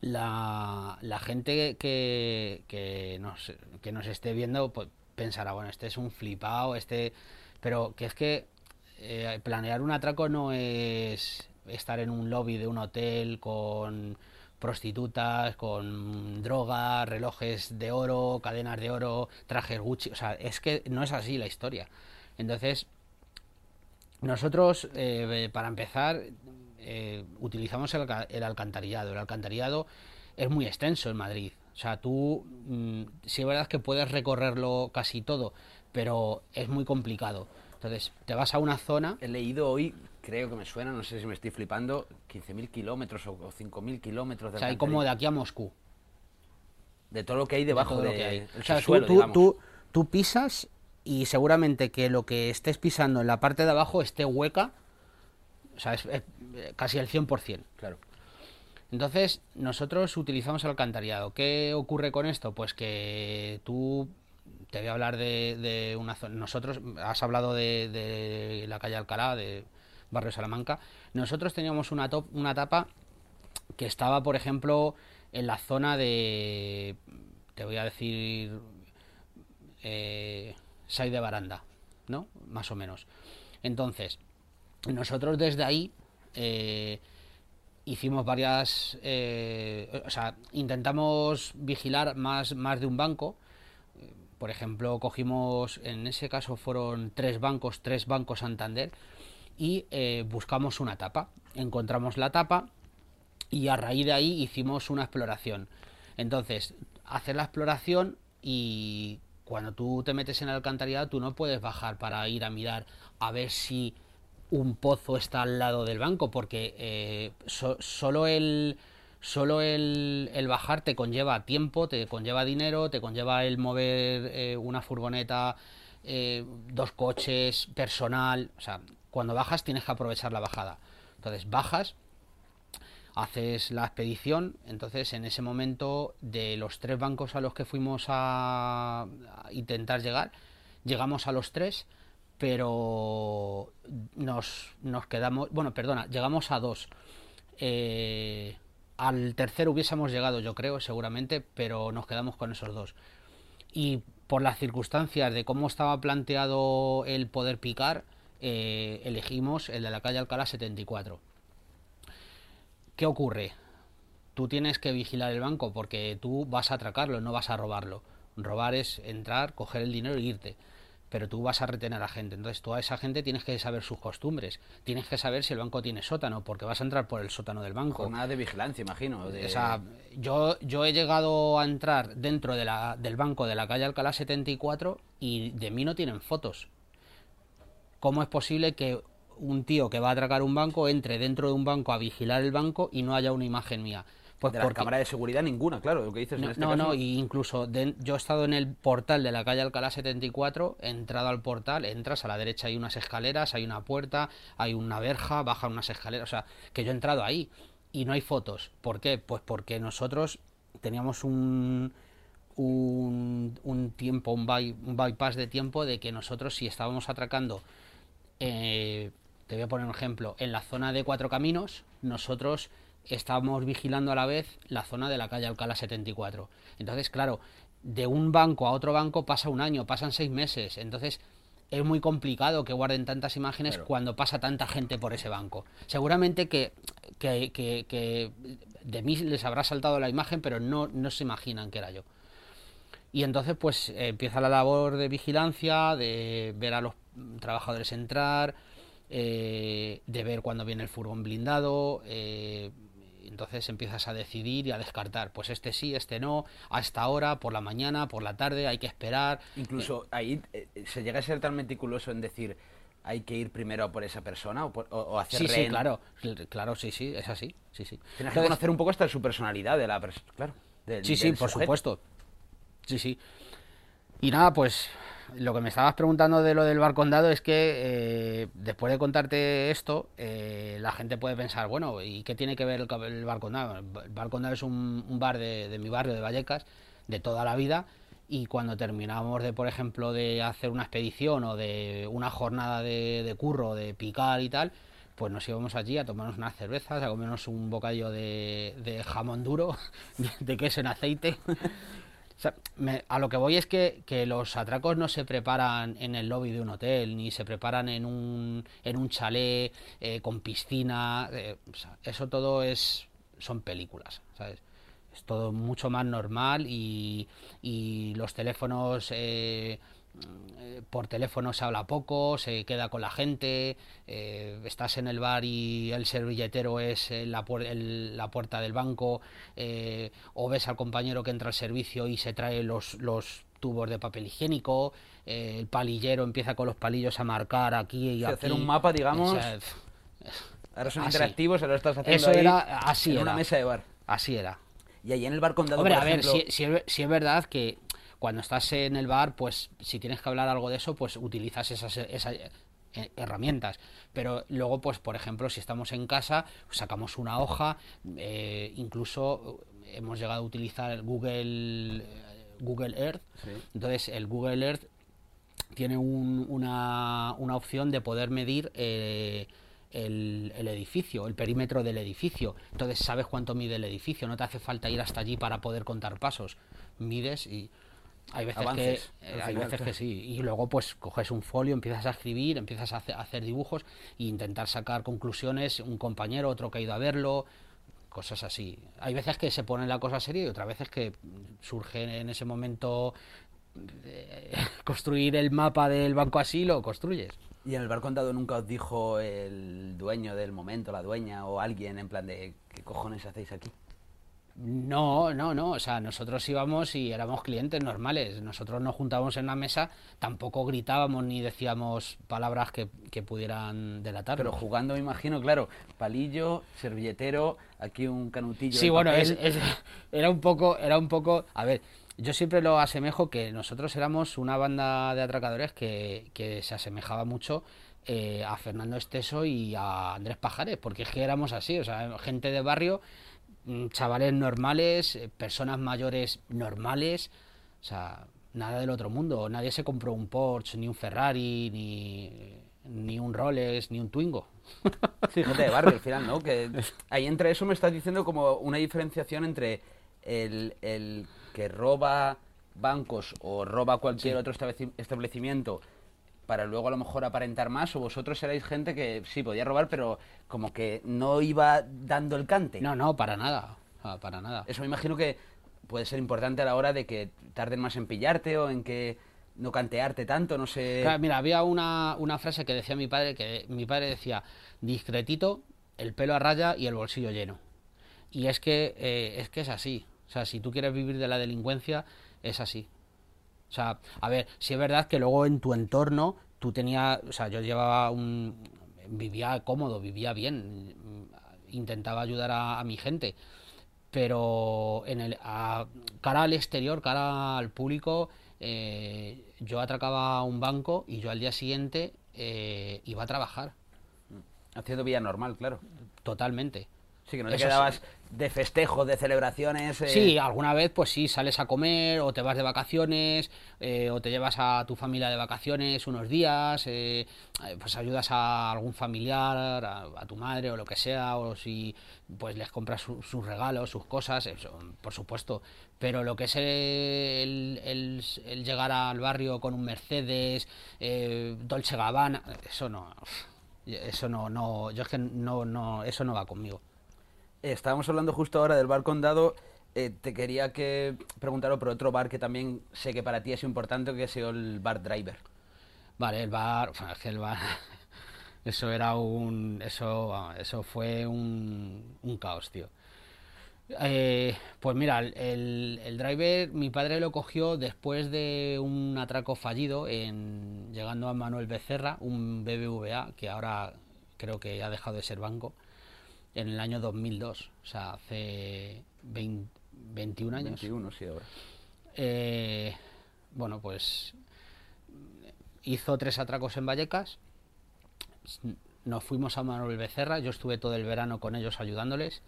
la, gente que, que, nos, que nos esté viendo pues, pensará, bueno, este es un flipado, este... Pero que es que eh, planear un atraco no es estar en un lobby de un hotel con prostitutas, con droga, relojes de oro, cadenas de oro, trajes Gucci, o sea, es que no es así la historia. Entonces, nosotros, eh, para empezar, eh, utilizamos el, el alcantarillado. El alcantarillado es muy extenso en Madrid. O sea, tú, mm, sí es verdad que puedes recorrerlo casi todo, pero es muy complicado. Entonces, te vas a una zona, He leído hoy, creo que me suena, no sé si me estoy flipando, 15.000 kilómetros o, o 5.000 kilómetros de o sea, hay como de aquí a Moscú. de todo lo que hay de debajo de, lo que hay. el O sea, tú, subsuelo, tú- tú- tú pisas y seguramente que lo que estés pisando en la parte de abajo esté hueca, o sea, es, eh, casi el 100%. Claro. Entonces, nosotros utilizamos alcantarillado. ¿Qué ocurre con esto? Pues que tú, te voy a hablar de, una zona, nosotros, has hablado de, la calle Alcalá, de Barrio Salamanca, nosotros teníamos una, top- una etapa que estaba, por ejemplo, en la zona de, te voy a decir, eh, Sai de Baranda, ¿no? Más o menos. Entonces, nosotros desde ahí eh, hicimos varias, eh, o sea, intentamos vigilar más, más de un banco. Por ejemplo, cogimos, en ese caso fueron tres bancos, tres bancos Santander, y eh, buscamos una tapa. Encontramos la tapa y a raíz de ahí hicimos una exploración. Entonces, hacer la exploración y cuando tú te metes en el alcantarillado, tú no puedes bajar para ir a mirar a ver si un pozo está al lado del banco, porque eh, so- solo el solo el bajar te conlleva tiempo, te conlleva dinero, te conlleva el mover eh, una furgoneta, eh, dos coches, personal, o sea, cuando bajas tienes que aprovechar la bajada. Entonces bajas, haces la expedición, entonces en ese momento de los tres bancos a los que fuimos a, intentar llegar, llegamos a los tres, pero nos, nos quedamos, bueno, perdona, llegamos a dos. Eh, al tercero hubiésemos llegado, yo creo, seguramente, pero nos quedamos con esos dos. Y por las circunstancias de cómo estaba planteado el poder picar, eh, elegimos el de la calle Alcalá 74. ¿Qué ocurre? Tú tienes que vigilar el banco porque tú vas a atracarlo, no vas a robarlo. Robar es entrar, coger el dinero e irte. Pero tú vas a retener a gente. Entonces, tú a esa gente tienes que saber sus costumbres. Tienes que saber si el banco tiene sótano, porque vas a entrar por el sótano del banco. Jornada de vigilancia, imagino. de- O sea, yo, yo he llegado a entrar dentro de la, del banco de la calle Alcalá 74 y de mí no tienen fotos. ¿Cómo es posible que un tío que va a atracar un banco entre dentro de un banco a vigilar el banco y no haya una imagen mía? Pues de la porque- cámara de seguridad ninguna, claro, lo que dices en no, este no, caso. no, y incluso de- yo he estado en el portal de la calle Alcalá 74, he entrado al portal, entras, a la derecha hay unas escaleras, hay una puerta, hay una verja, baja unas escaleras, o sea, que yo he entrado ahí y no hay fotos. ¿Por qué? Pues porque nosotros teníamos un, un, un tiempo, un, by- un bypass de tiempo de que nosotros si estábamos atracando eh, te voy a poner un ejemplo, en la zona de Cuatro Caminos, nosotros estábamos vigilando a la vez la zona de la calle Alcalá 74. Entonces, claro, de un banco a otro banco pasa un año, pasan seis meses. Entonces, es muy complicado que guarden tantas imágenes Claro. cuando pasa tanta gente por ese banco. Seguramente que, que, que- que de mí les habrá saltado la imagen, pero no, no se imaginan que era yo. Y entonces pues eh, empieza la labor de vigilancia, de ver a los trabajadores entrar, eh, de ver cuando viene el furgón blindado, eh, entonces empiezas a decidir y a descartar, pues este sí, este no, a esta hora, por la mañana, por la tarde, hay que esperar. Incluso ahí eh, se llega a ser tan meticuloso en decir hay que ir primero por esa persona o, por- o- o hacer Sí, sí, claro, claro, sí, sí, es así, sí, sí. Tienes que conocer un poco hasta su personalidad de la persona, claro. del- Sí, sí, por supuesto. Sí, sí. Y nada, pues lo que me estabas preguntando de lo del bar condado es que eh, después de contarte esto, eh, la gente puede pensar, bueno, ¿y qué tiene que ver el, el bar condado? El bar condado es un, bar de, mi barrio, de Vallecas, de toda la vida. Y cuando terminamos de, por ejemplo, de hacer una expedición o de una jornada de, de curro, de picar y tal, pues nos íbamos allí a tomarnos unas cervezas, a comernos un bocadillo de, de jamón duro, de queso en aceite. O sea, me- a lo que voy es que, que los atracos no se preparan en el lobby de un hotel, ni se preparan en un, en un chalet eh, con piscina. eh, eso todo es son películas. Es todo mucho más normal y, y los teléfonos... eh, por teléfono se habla poco, se queda con la gente, eh, estás en el bar y el servilletero es eh, la, puer- el- la puerta del banco, eh, o ves al compañero que entra al servicio y se trae los, los tubos de papel higiénico, eh, el palillero empieza con los palillos a marcar aquí y Sí, aquí. hacer un mapa, digamos, O sea, Ahora son Así. interactivos, ahora estás haciendo Eso ahí era- así en era. una mesa de bar. así era. Y ahí en el bar condado, Hombre, por a ver, ejemplo, si, si es, si es verdad que cuando estás en el bar, pues si tienes que hablar algo de eso, pues utilizas esas, esas eh, herramientas. Pero luego, pues por ejemplo, si estamos en casa, sacamos una hoja, eh, incluso eh, hemos llegado a utilizar el Google, Google Earth. Sí. Entonces, el Google Earth tiene un- una, una opción de poder medir eh, el, el edificio, el perímetro del edificio. Entonces sabes cuánto mide el edificio, no te hace falta ir hasta allí para poder contar pasos. Mides y hay veces Avances, que eh, hay veces que sí. Y luego pues coges un folio, empiezas a escribir, empiezas a hace- a hacer dibujos e intentar sacar conclusiones, un compañero, otro que ha ido a verlo, cosas así. Hay veces que se pone la cosa seria y otras veces que surge en ese momento eh, construir el mapa del banco así lo construyes. Y en el bar condado nunca os dijo el dueño del momento, la dueña o alguien en plan de ¿qué cojones hacéis aquí? No, no, no. O sea, nosotros íbamos y éramos clientes normales. Nosotros nos juntábamos en una mesa, tampoco gritábamos ni decíamos palabras que, que pudieran delatarnos. Pero jugando, me imagino, claro, palillo, servilletero, aquí un canutillo. Sí, de bueno, es, papel. es- era un poco, era un poco, a ver, yo siempre lo asemejo que nosotros éramos una banda de atracadores que, que se asemejaba mucho eh, a Fernando Esteso y a Andrés Pajares, porque es que éramos así, o sea, gente de barrio, chavales normales, eh, personas mayores normales, o sea, nada del otro mundo, nadie se compró un Porsche, ni un Ferrari, ni, ni un Rolex, ni un Twingo. Gente de barrio al final, ¿no? Que ahí entre eso me estás diciendo como una diferenciación entre el, el que roba bancos o roba cualquier otro estableci- establecimiento para luego a lo mejor aparentar más o vosotros erais gente que sí podía robar pero como que no iba dando el cante. No, no, para nada, ah, para nada. Eso me imagino que puede ser importante a la hora de que tarden más en pillarte o en que no cantearte tanto, no sé. Claro, mira, había una, una frase que decía mi padre, que mi padre decía, discretito, el pelo a raya y el bolsillo lleno. Y es que, eh, es que es así. O sea, si tú quieres vivir de la delincuencia, es así. O sea, a ver, si es verdad que luego en tu entorno tú tenías, o sea, yo llevaba un, vivía cómodo, vivía bien, intentaba ayudar a, a mi gente, pero en el, a- cara al exterior, cara al público, eh, yo atracaba un banco y yo al día siguiente eh, iba a trabajar, Haciendo vida normal, claro. totalmente. Sí, que no te Eso sí. quedabas de festejos, de celebraciones. eh, Sí, alguna vez pues sí, sales a comer o te vas de vacaciones eh, o te llevas a tu familia de vacaciones unos días, eh, pues ayudas a algún familiar, a, a tu madre o lo que sea, o si pues les compras su- sus regalos, sus cosas, eso, por supuesto. Pero lo que es el, el- el llegar al barrio con un Mercedes, Dolce Gabbana, eso no, eso no, no, yo es que no, no, eso no va conmigo. Estábamos hablando justo ahora del bar Condado. eh, te quería que preguntar por otro bar que también sé que para ti es importante, que ha sido el bar Driver. Vale, el bar, el bar, eso era un, eso, eso fue un, caos, tío. Eh, pues mira, el- el driver, mi padre lo cogió después de un atraco fallido en llegando a Manuel Becerra, un BBVA que ahora creo que ha dejado de ser banco, en el año 2002, o sea, hace 20 21 años. 21, sí, ahora. Eh, bueno, pues hizo tres atracos en Vallecas. Nos fuimos a Manuel Becerra. Yo estuve todo el verano con ellos ayudándoles.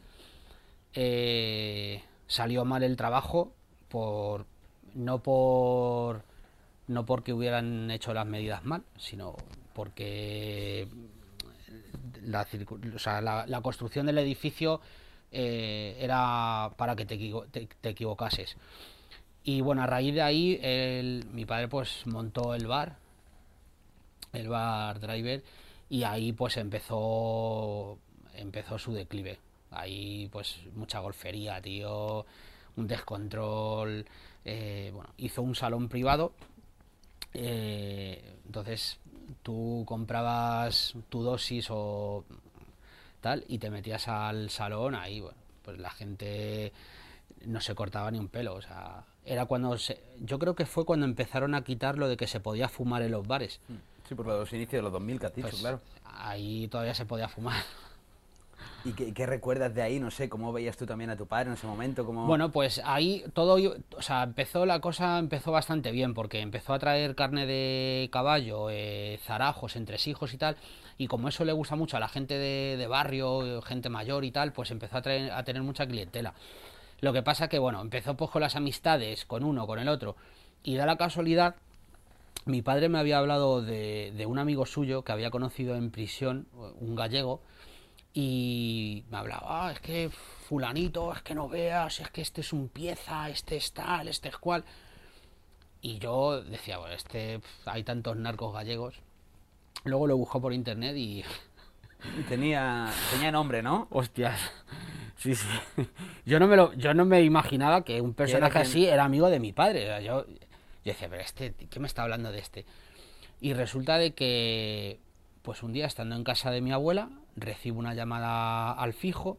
Eh, salió mal el trabajo por no por no porque hubieran hecho las medidas mal, sino porque la, construcción del edificio eh, era para que te, equivo- te- te equivocases. Y bueno, a raíz de ahí, mi padre pues montó el bar, el bar driver, y ahí pues empezó, empezó su declive. Ahí pues mucha golfería, tío, un descontrol. eh, bueno, hizo un salón privado. eh, entonces tú comprabas tu dosis o tal y te metías al salón ahí bueno, pues la gente no se cortaba ni un pelo o sea era cuando se, yo creo que fue cuando empezaron a quitar lo de que se podía fumar en los bares. Sí, por los inicios de los 2000 que has dicho, Pues, claro. ahí todavía se podía fumar ¿Y qué, recuerdas de ahí? No sé, ¿cómo veías tú también a tu padre en ese momento? ¿Cómo... Bueno, pues ahí todo, o sea, empezó la cosa, empezó bastante bien, porque empezó a traer carne de caballo, eh, zarajos, entresijos y tal, y como eso le gusta mucho a la gente de, de barrio, gente mayor y tal, pues empezó a, traer- a tener mucha clientela. Lo que pasa que, bueno, empezó pues con las amistades, con uno, con el otro, y da la casualidad, mi padre me había hablado de, de un amigo suyo que había conocido en prisión, un gallego, y me hablaba, "Ah, es que fulanito, es que no veas, es que este es un pieza, este es tal, este es cual. Y yo decía, bueno, este, hay tantos narcos gallegos. Luego lo buscó por internet y, Tenía, tenía nombre, ¿no? hostias, sí, sí. Yo no me lo, yo no me imaginaba que un personaje así era amigo de mi padre. Yo, yo decía, pero este, ¿qué me está hablando de este? Y resulta de que, pues un día estando en casa de mi abuela, recibo una llamada al fijo,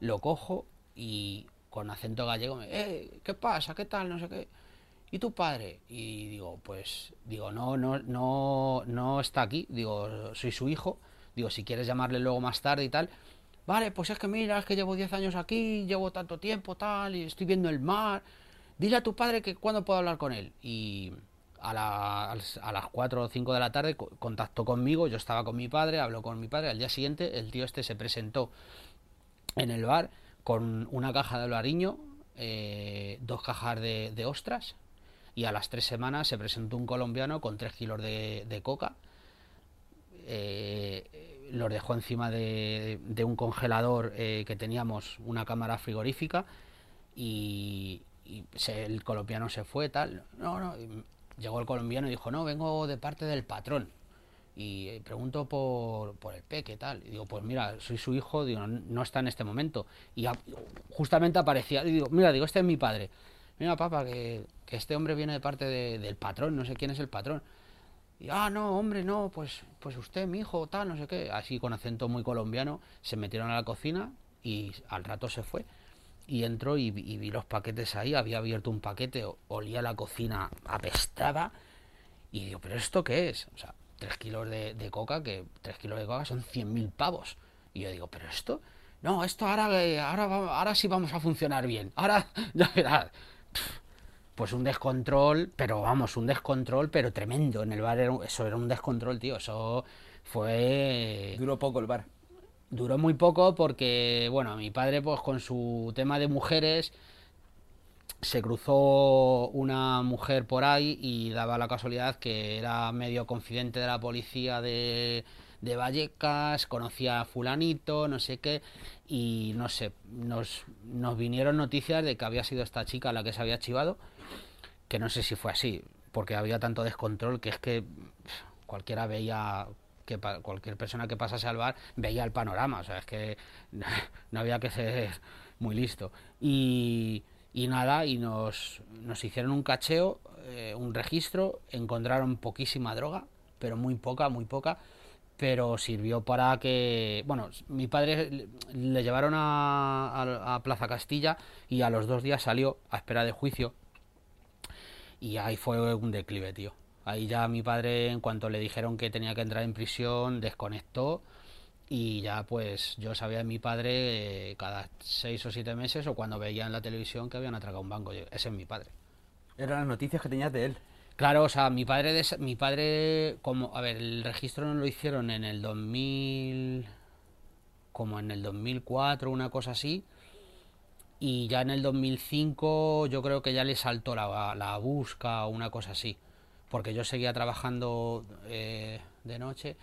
lo cojo y con acento gallego me, eh, ¿qué pasa? ¿Qué tal? No sé qué. ¿Y tu padre? Y digo, pues, digo, no, no, no, no está aquí. Digo, soy su hijo. Digo, si quieres llamarle luego más tarde y tal. Vale, pues es que mira, es que llevo 10 años aquí, llevo tanto tiempo, tal, y estoy viendo el mar. Dile a tu padre que cuándo puedo hablar con él. Y a, la- a las 4 o 5 de la tarde co- contactó conmigo, yo estaba con mi padre, habló con mi padre. Al día siguiente el tío este se presentó en el bar con una caja de albariño, eh, dos cajas de, ostras, y a las tres semanas se presentó un colombiano con tres kilos de, coca. eh, los dejó encima de, un congelador eh, que teníamos, una cámara frigorífica, y, el colombiano se fue, tal. No, no, llegó el colombiano y dijo, no, vengo de parte del patrón. Y eh, pregunto por, por el peque, tal. Y digo, pues mira, soy su hijo, digo, no, no está en este momento. Y justamente aparecía, y digo, mira, digo, este es mi padre. Mira, papá, que, que este hombre viene de parte de- del patrón, no sé quién es el patrón. Y, ah, no, hombre, no, pues, pues usted, mi hijo, tal, no sé qué. Así con acento muy colombiano, se metieron a la cocina y al rato se fue. Y entró y, vi- los paquetes ahí, había abierto un paquete, olía la cocina apestada. Y digo, ¿pero esto qué es? O sea, tres kilos de, coca, que tres kilos de coca son 100.000 pavos. Y yo digo, ¿pero esto? No, esto ahora, eh, ahora, ahora sí vamos a funcionar bien. Ahora, ya verás. Pues un descontrol, pero vamos, un descontrol, pero tremendo. En el bar era eso era un descontrol, tío. Eso fue... Duró poco el bar. Duró muy poco porque, bueno, mi padre, pues con su tema de mujeres, se cruzó una mujer por ahí y daba la casualidad que era medio confidente de la policía de, de Vallecas, conocía a fulanito, no sé qué, y no sé, nos, nos vinieron noticias de que había sido esta chica la que se había chivado, que no sé si fue así, porque había tanto descontrol que es que cualquiera veía que cualquier persona que pasase al bar veía el panorama, o sea, es que no había que ser muy listo. Y, nada, y nos, nos hicieron un cacheo, eh, un registro, encontraron poquísima droga, pero muy poca, muy poca, pero sirvió para que, bueno, mi padre le llevaron a, a Plaza Castilla y a los dos días salió a espera de juicio y ahí fue un declive, tío. Ahí ya mi padre, en cuanto le dijeron que tenía que entrar en prisión, desconectó y ya pues yo sabía de mi padre eh, cada seis o siete meses o cuando veía en la televisión que habían atracado un banco. Ese es mi padre. Eran las noticias que tenías de él. Claro, o sea, mi padre, de, mi padre, como, a ver, el registro no lo hicieron en el 2000, como en el 2004, una cosa así, y ya en el 2005 yo creo que ya le saltó la, la busca o una cosa así porque yo seguía trabajando eh, de noche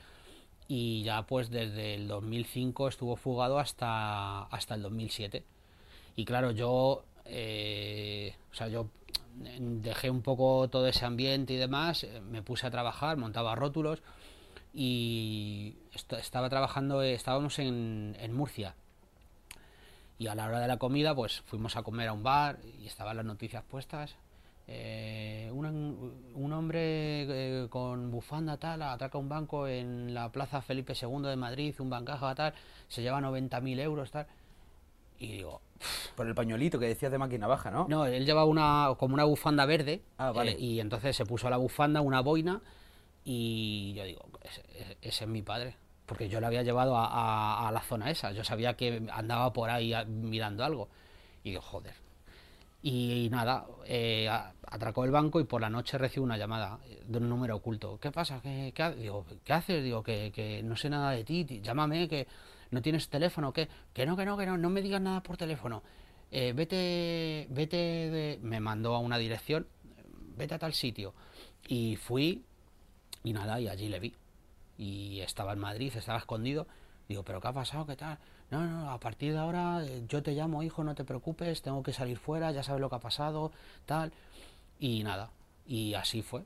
y ya pues desde el 2005 estuvo fugado hasta, hasta el 2007. Y claro, yo, eh, o sea, yo dejé un poco todo ese ambiente y demás, eh, me puse a trabajar, montaba rótulos y estaba trabajando, estábamos en, en Murcia. Y a la hora de la comida, pues fuimos a comer a un bar y estaban las noticias puestas eh, un, hombre eh, con bufanda tal atraca un banco en la plaza Felipe II de Madrid, un bancaja tal, se lleva 90.000 euros tal. Y digo... Por el pañuelito que decías de máquina baja, ¿no? No, él lleva una, como una bufanda verde. Ah, vale. Eh, y entonces se puso la bufanda, una boina, y yo digo, ese, ese es mi padre. Porque yo lo había llevado a, a, a, la zona esa. Yo sabía que andaba por ahí mirando algo. Y digo, joder, y, nada, eh, atracó el banco y por la noche recibo una llamada de un número oculto. ¿Qué pasa? ¿Qué, qué, digo, ¿qué haces? Digo, que, que, no sé nada de ti, llámame, que no tienes teléfono, que, que no, que no, que no, no me digas nada por teléfono. Eh, vete, vete, de... me mandó a una dirección, vete a tal sitio. Y fui y nada, y allí le vi. Y estaba en Madrid, estaba escondido. Digo, ¿pero qué ha pasado? ¿Qué tal? No, no, a partir de ahora eh, yo te llamo, hijo, no te preocupes, tengo que salir fuera, ya sabes lo que ha pasado, tal. Y nada, y así fue.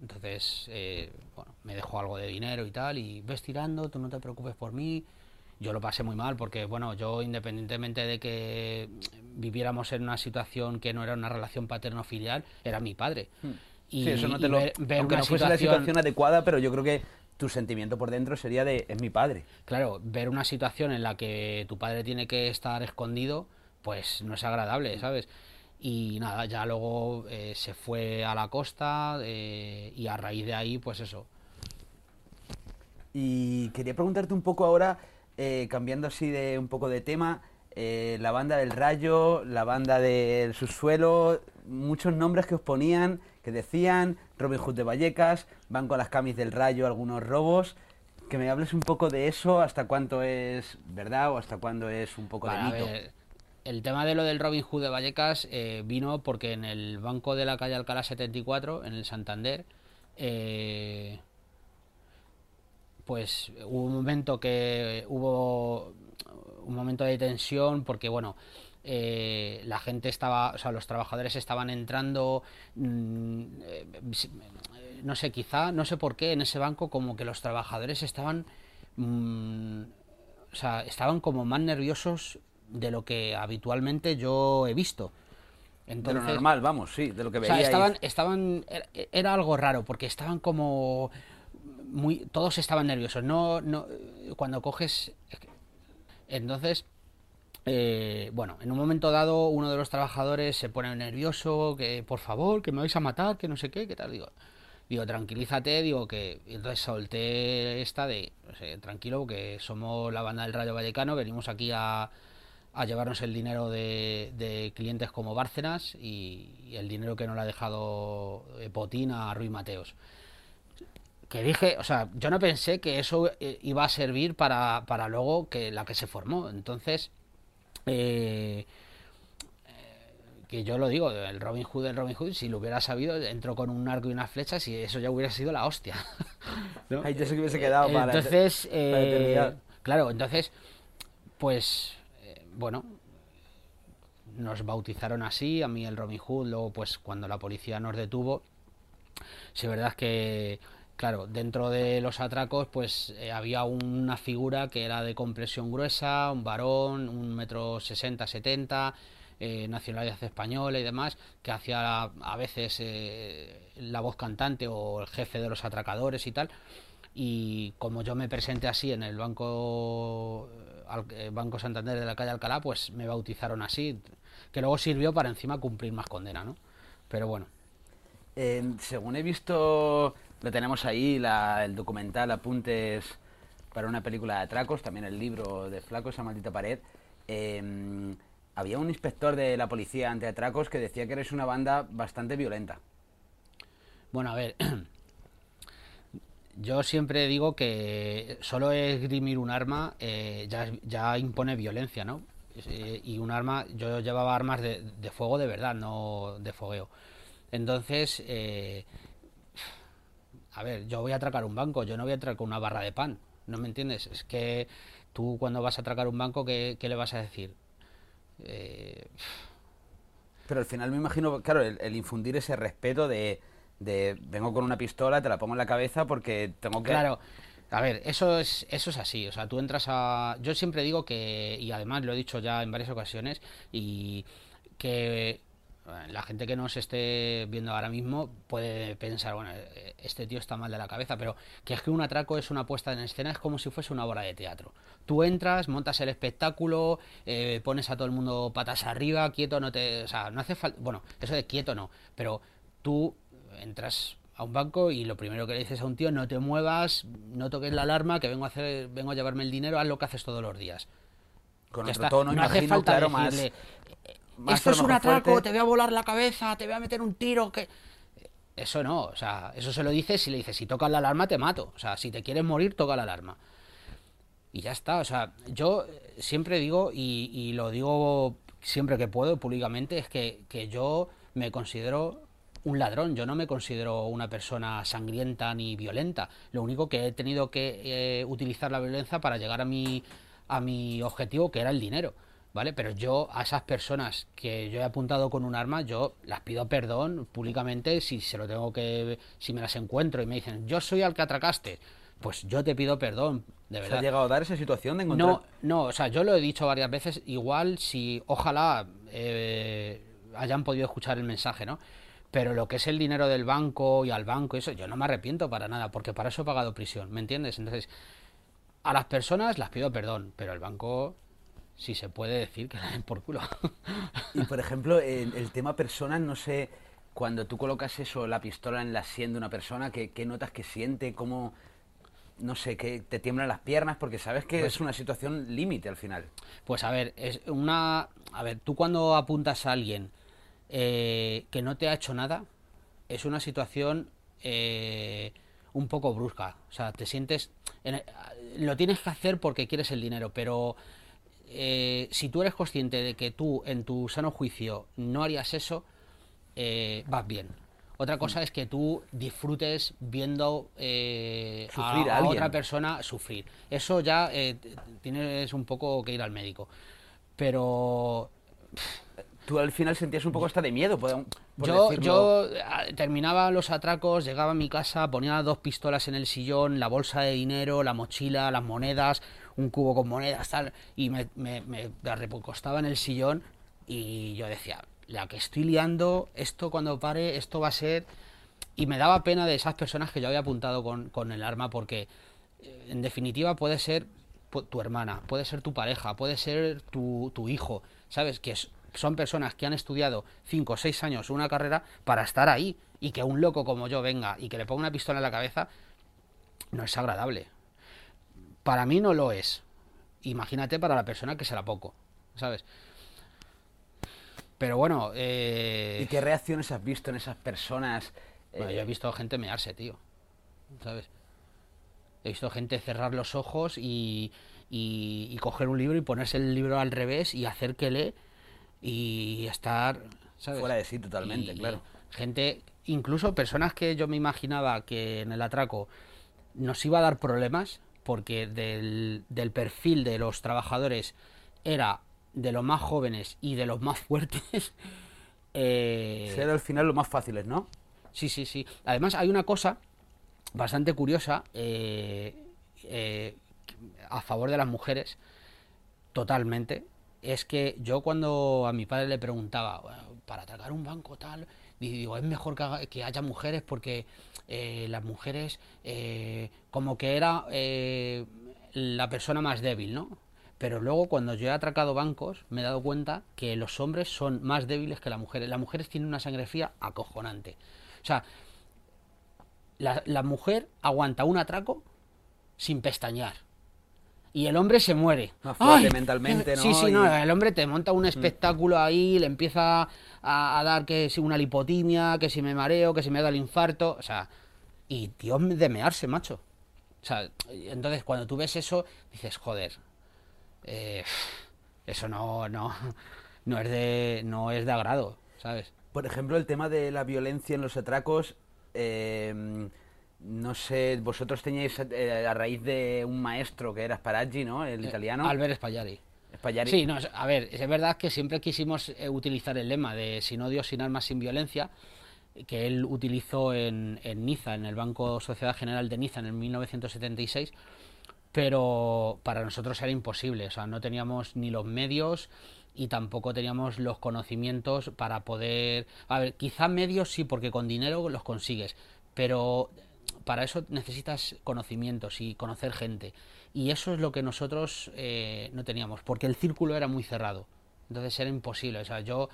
Entonces, eh, bueno, me dejó algo de dinero y tal, y ves tirando, tú no te preocupes por mí. Yo lo pasé muy mal porque, bueno, yo independientemente de que viviéramos en una situación que no era una relación paterno-filial, era mi padre. Hmm. Y, sí, eso no te lo... aunque no fuese la situación adecuada, pero yo creo que tu sentimiento por dentro sería de es mi padre. Claro, ver una situación en la que tu padre tiene que estar escondido, pues no es agradable, ¿sabes? Y nada, ya luego eh, se fue a la costa eh, y a raíz de ahí, pues eso. Y quería preguntarte un poco ahora, eh, cambiando así de un poco de tema, la banda del Rayo, la banda del Subsuelo, muchos nombres que os ponían que decían, Robin Hood de Vallecas, van con las camis del rayo algunos robos. Que me hables un poco de eso, hasta cuánto es verdad o hasta cuándo es un poco de mito. el tema de lo del Robin Hood de Vallecas eh, vino porque en el banco de la calle Alcalá 74, en el Santander, eh, pues hubo un momento que hubo un momento de tensión porque bueno eh, la gente estaba, o sea, los trabajadores estaban entrando, mm, eh, no sé, quizá, no sé por qué, en ese banco como que los trabajadores estaban, mm, o sea, estaban como más nerviosos de lo que habitualmente yo he visto. Entonces, de lo normal, vamos, sí, de lo que veía. O sea, estaban, estaban, era, algo raro, porque estaban como muy, todos estaban nerviosos. No, no, cuando coges, entonces eh, bueno, en un momento dado uno de los trabajadores se pone nervioso, que por favor, que me vais a matar, que no sé qué, qué tal, digo, digo, tranquilízate, digo que, solté esta de, no tranquilo, que somos la banda del Rayo Vallecano, venimos aquí a, llevarnos el dinero de, clientes como Bárcenas y, el dinero que nos ha dejado Potín a Ruiz Mateos. que dije, o sea, yo no pensé que eso eh, iba a servir para, para luego que la que se formó. Entonces, eh, que yo lo digo, el Robin Hood, el Robin Hood, si lo hubiera sabido, entró con un arco y unas flechas y eso ya hubiera sido la hostia. ¿no? Ahí yo sé que hubiese quedado para. Entonces, eh, claro, entonces, pues, eh, bueno, nos bautizaron así, a mí el Robin Hood, luego pues cuando la policía nos detuvo, sí, verdad es que, claro, dentro de los atracos pues eh, había una figura que era de compresión gruesa, un varón, un metro sesenta, setenta, eh, nacionalidad española y demás, que hacía a veces eh, la voz cantante o el jefe de los atracadores y tal. Y como yo me presenté así en el banco, eh, banco Santander de la calle Alcalá, pues me bautizaron así, que luego sirvió para encima cumplir más condena, ¿no? Pero bueno, según he visto, lo tenemos ahí, el documental Apuntes para una película de atracos, también el libro de Flaco, esa maldita pared. eh, había un inspector de la policía antiatracos que decía que eres una banda bastante violenta. Bueno, a ver, yo siempre digo que solo esgrimir un arma eh, ya, ya impone violencia, ¿no? Eh, y un arma, yo llevaba armas de, de fuego de verdad, no de fogueo. Entonces, eh, a ver, yo voy a atracar un banco, yo no voy a atracar una barra de pan, ¿no me entiendes? Es que tú cuando vas a atracar un banco, ¿qué, qué le vas a decir? Eh, Pero al final me imagino, claro, el, el infundir ese respeto de, de vengo con una pistola, te la pongo en la cabeza porque tengo que... Claro, a ver, eso es, eso es así. O sea, tú entras a. Yo siempre digo que, y además lo he dicho ya en varias ocasiones, y que la gente que nos esté viendo ahora mismo puede pensar, bueno, este tío está mal de la cabeza, pero que es que un atraco es una puesta en escena, es como si fuese una obra de teatro. Tú entras, montas el espectáculo, eh, pones a todo el mundo patas arriba, quieto, no te. O sea, no hace falta. Bueno, eso de quieto no, pero tú entras a un banco y lo primero que le dices a un tío, no te muevas, no toques la alarma, que vengo a hacer, vengo a llevarme el dinero, haz lo que haces todos los días. Con Ya otro está. tono, no hace imagino, falta claro, decirle, más esto es un atraco, fuerte". te voy a volar la cabeza, te voy a meter un tiro, que... Eso no, o sea, eso se lo dices si le dices, si tocas la alarma te mato. O sea, si te quieres morir, toca la alarma. Y ya está, o sea, yo siempre digo, y, y lo digo siempre que puedo públicamente, es que, que yo me considero un ladrón, yo no me considero una persona sangrienta ni violenta. Lo único que he tenido que eh, utilizar la violencia para llegar a mi, a mi objetivo, que era el dinero. ¿Vale? Pero yo a esas personas que yo he apuntado con un arma, yo las pido perdón públicamente si se lo tengo que, si me las encuentro y me dicen, yo soy al que atracaste, pues yo te pido perdón, de ¿Se verdad. ha llegado a dar esa situación de encontrar... No, no, o sea, yo lo he dicho varias veces, igual si, ojalá eh, hayan podido escuchar el mensaje, ¿no? Pero lo que es el dinero del banco y al banco, eso, yo no me arrepiento para nada, porque para eso he pagado prisión, ¿me entiendes? Entonces, a las personas las pido perdón, pero el banco, si se puede decir, que la den por culo. Y por ejemplo, el, el tema personas, no sé, cuando tú colocas eso, la pistola en la sien de una persona, ¿qué, qué notas que siente? ¿Cómo, no sé, que te tiemblan las piernas? Porque sabes que Pues es una situación límite al final. Pues a ver, es una. A ver, tú cuando apuntas a alguien eh, que no te ha hecho nada, es una situación eh, un poco brusca. O sea, te sientes. en lo tienes que hacer porque quieres el dinero, pero eh, si tú eres consciente de que tú, en tu sano juicio, no harías eso, eh, vas bien. Otra cosa es que tú disfrutes viendo eh, a- Sufrir a a, otra persona sufrir. Eso ya eh, tienes un poco que ir al médico. Pero Tú al final sentías un poco hasta de miedo, por, por yo, yo ah, terminaba los atracos, llegaba a mi casa, ponía dos pistolas en el sillón, la bolsa de dinero, la mochila, las monedas, un cubo con monedas, tal, y me, me, recostaba en el sillón y yo decía, la que estoy liando, esto cuando pare, esto va a ser... Y me daba pena de esas personas que yo había apuntado con, con el arma porque, eh, en definitiva, puede ser tu hermana, puede ser tu pareja, puede ser tu, tu hijo, ¿sabes? Que son personas que han estudiado 5 o 6 años una carrera para estar ahí y que un loco como yo venga y que le ponga una pistola en la cabeza no es agradable. Para mí no lo es. Imagínate para la persona que será poco, ¿sabes? Pero bueno, eh, ¿Y qué reacciones has visto en esas personas? bueno, Eh, yo he visto gente mearse, tío. ¿sabes? He visto gente cerrar los ojos y, y, y coger un libro y ponerse el libro al revés y hacer que lee y estar, ¿sabes? Fuera de sí totalmente, Y claro. Gente, incluso personas que yo me imaginaba que en el atraco nos iba a dar problemas porque del, del perfil de los trabajadores era de los más jóvenes y de los más fuertes. eh, Ser al final lo más fáciles, ¿no? Sí, sí, sí. Además hay una cosa bastante curiosa eh, eh, a favor de las mujeres, totalmente. Es que yo cuando a mi padre le preguntaba, "Bueno, para atracar un banco tal, y digo, es mejor que, haya mujeres porque eh, las mujeres eh, como que era eh, la persona más débil, ¿no? Pero luego cuando yo he atracado bancos me he dado cuenta que los hombres son más débiles que las mujeres. Las mujeres tienen una sangre fría acojonante. O sea, la, la mujer aguanta un atraco sin pestañear. Y el hombre se muere. Más fuerte ¡Ay! mentalmente, ¿no? Sí, sí, Y- no, el hombre te monta un espectáculo ahí, le empieza a, a dar que si una lipotimia, que si me mareo, que si me da el infarto, o sea, y Dios de mearse, macho. O sea, entonces cuando tú ves eso, dices, joder, eh, eso no, no, no es de, no es de agrado, ¿sabes? Por ejemplo, el tema de la violencia en los atracos, eh, no sé, vosotros teníais eh, a raíz de un maestro que era Sparaggi, ¿no? El italiano. Albert Spagliari. Spagliari. Sí, no, a ver, es verdad que siempre quisimos eh, utilizar el lema de sin odio, sin armas, sin violencia, que él utilizó en, en Niza, en el Banco Sociedad General de Niza en el 1976, pero para nosotros era imposible, o sea, no teníamos ni los medios y tampoco teníamos los conocimientos para poder... A ver, quizá medios sí, porque con dinero los consigues, pero para eso necesitas conocimientos y conocer gente. Y eso es lo que nosotros eh, no teníamos, porque el círculo era muy cerrado. Entonces era imposible. O sea, yo,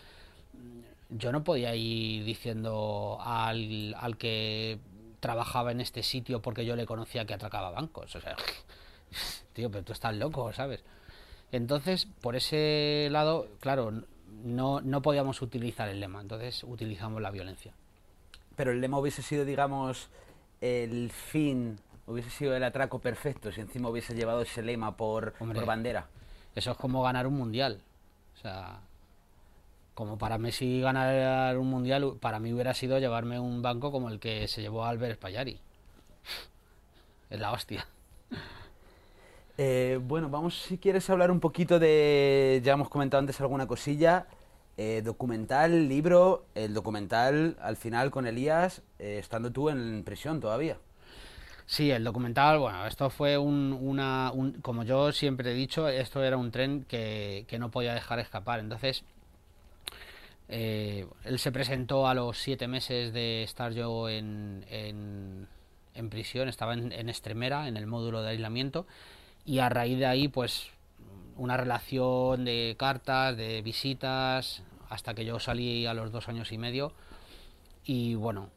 yo no podía ir diciendo al, al que trabajaba en este sitio porque yo le conocía que atracaba bancos. O sea, tío, pero tú estás loco, ¿sabes? Entonces, por ese lado, claro, no, no podíamos utilizar el lema. Entonces utilizamos la violencia. Pero el lema hubiese sido, digamos, el fin, hubiese sido el atraco perfecto si encima hubiese llevado ese lema por, Hombre. por bandera. Eso es como ganar un mundial. O sea, como para Messi ganar un mundial, para mí hubiera sido llevarme un banco como el que se llevó Albert Spallari. Es la hostia. Eh, bueno, vamos si quieres hablar un poquito de, ya hemos comentado antes alguna cosilla, eh, documental, libro, el documental al final con Elías, eh, estando tú en prisión todavía. Sí, el documental, bueno, esto fue un, una, un- como yo siempre he dicho, esto era un tren que, que no podía dejar escapar. Entonces, eh, él se presentó a los siete meses de estar yo en, en, en prisión, estaba en, en Extremera, en el módulo de aislamiento, y a raíz de ahí, pues, una relación de cartas, de visitas, hasta que yo salí a los dos años y medio, y bueno,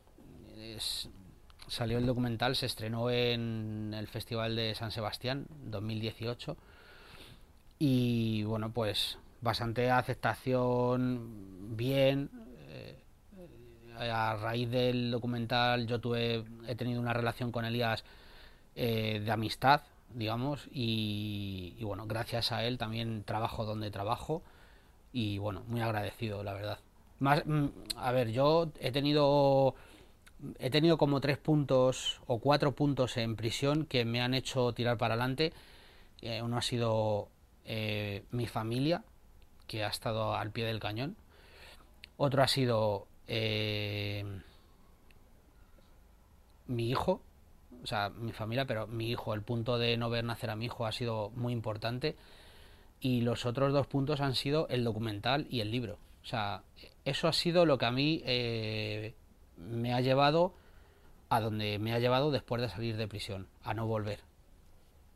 salió el documental, se estrenó en el Festival de San Sebastián 2018 y bueno, pues bastante aceptación, bien. eh, a raíz del documental yo tuve, he tenido una relación con Elías eh, de amistad, digamos, y bueno, gracias a él también trabajo donde trabajo y bueno, muy agradecido, la verdad. Más, mm, a ver, yo he tenido he tenido como tres puntos o cuatro puntos en prisión que me han hecho tirar para adelante. Eh, uno ha sido eh, mi familia, que ha estado al pie del cañón. Otro ha sido eh, mi hijo, o sea, mi familia, pero mi hijo, el punto de no ver nacer a mi hijo ha sido muy importante. Y los otros dos puntos han sido el documental y el libro. O sea, eso ha sido lo que a mí eh, me ha llevado a donde me ha llevado después de salir de prisión, a no volver.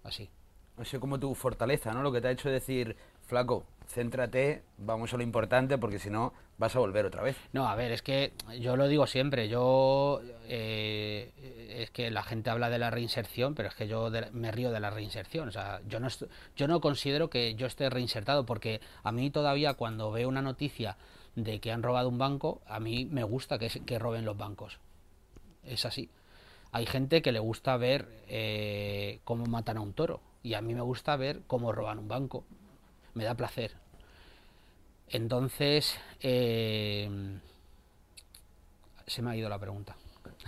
Así. Ha sido como tu fortaleza, ¿no? Lo que te ha hecho decir, flaco, céntrate, vamos a lo importante, porque si no vas a volver otra vez. No, a ver, es que yo lo digo siempre, yo eh, es que la gente habla de la reinserción, pero es que yo me río de la reinserción, o sea, yo no yo no considero que yo esté reinsertado porque a mí todavía cuando veo una noticia de que han robado un banco, a mí me gusta que, que roben los bancos. Es así. hay gente que le gusta ver eh, cómo matan a un toro y a mí me gusta ver cómo roban un banco. Me da placer. Entonces, eh, se me ha ido la pregunta.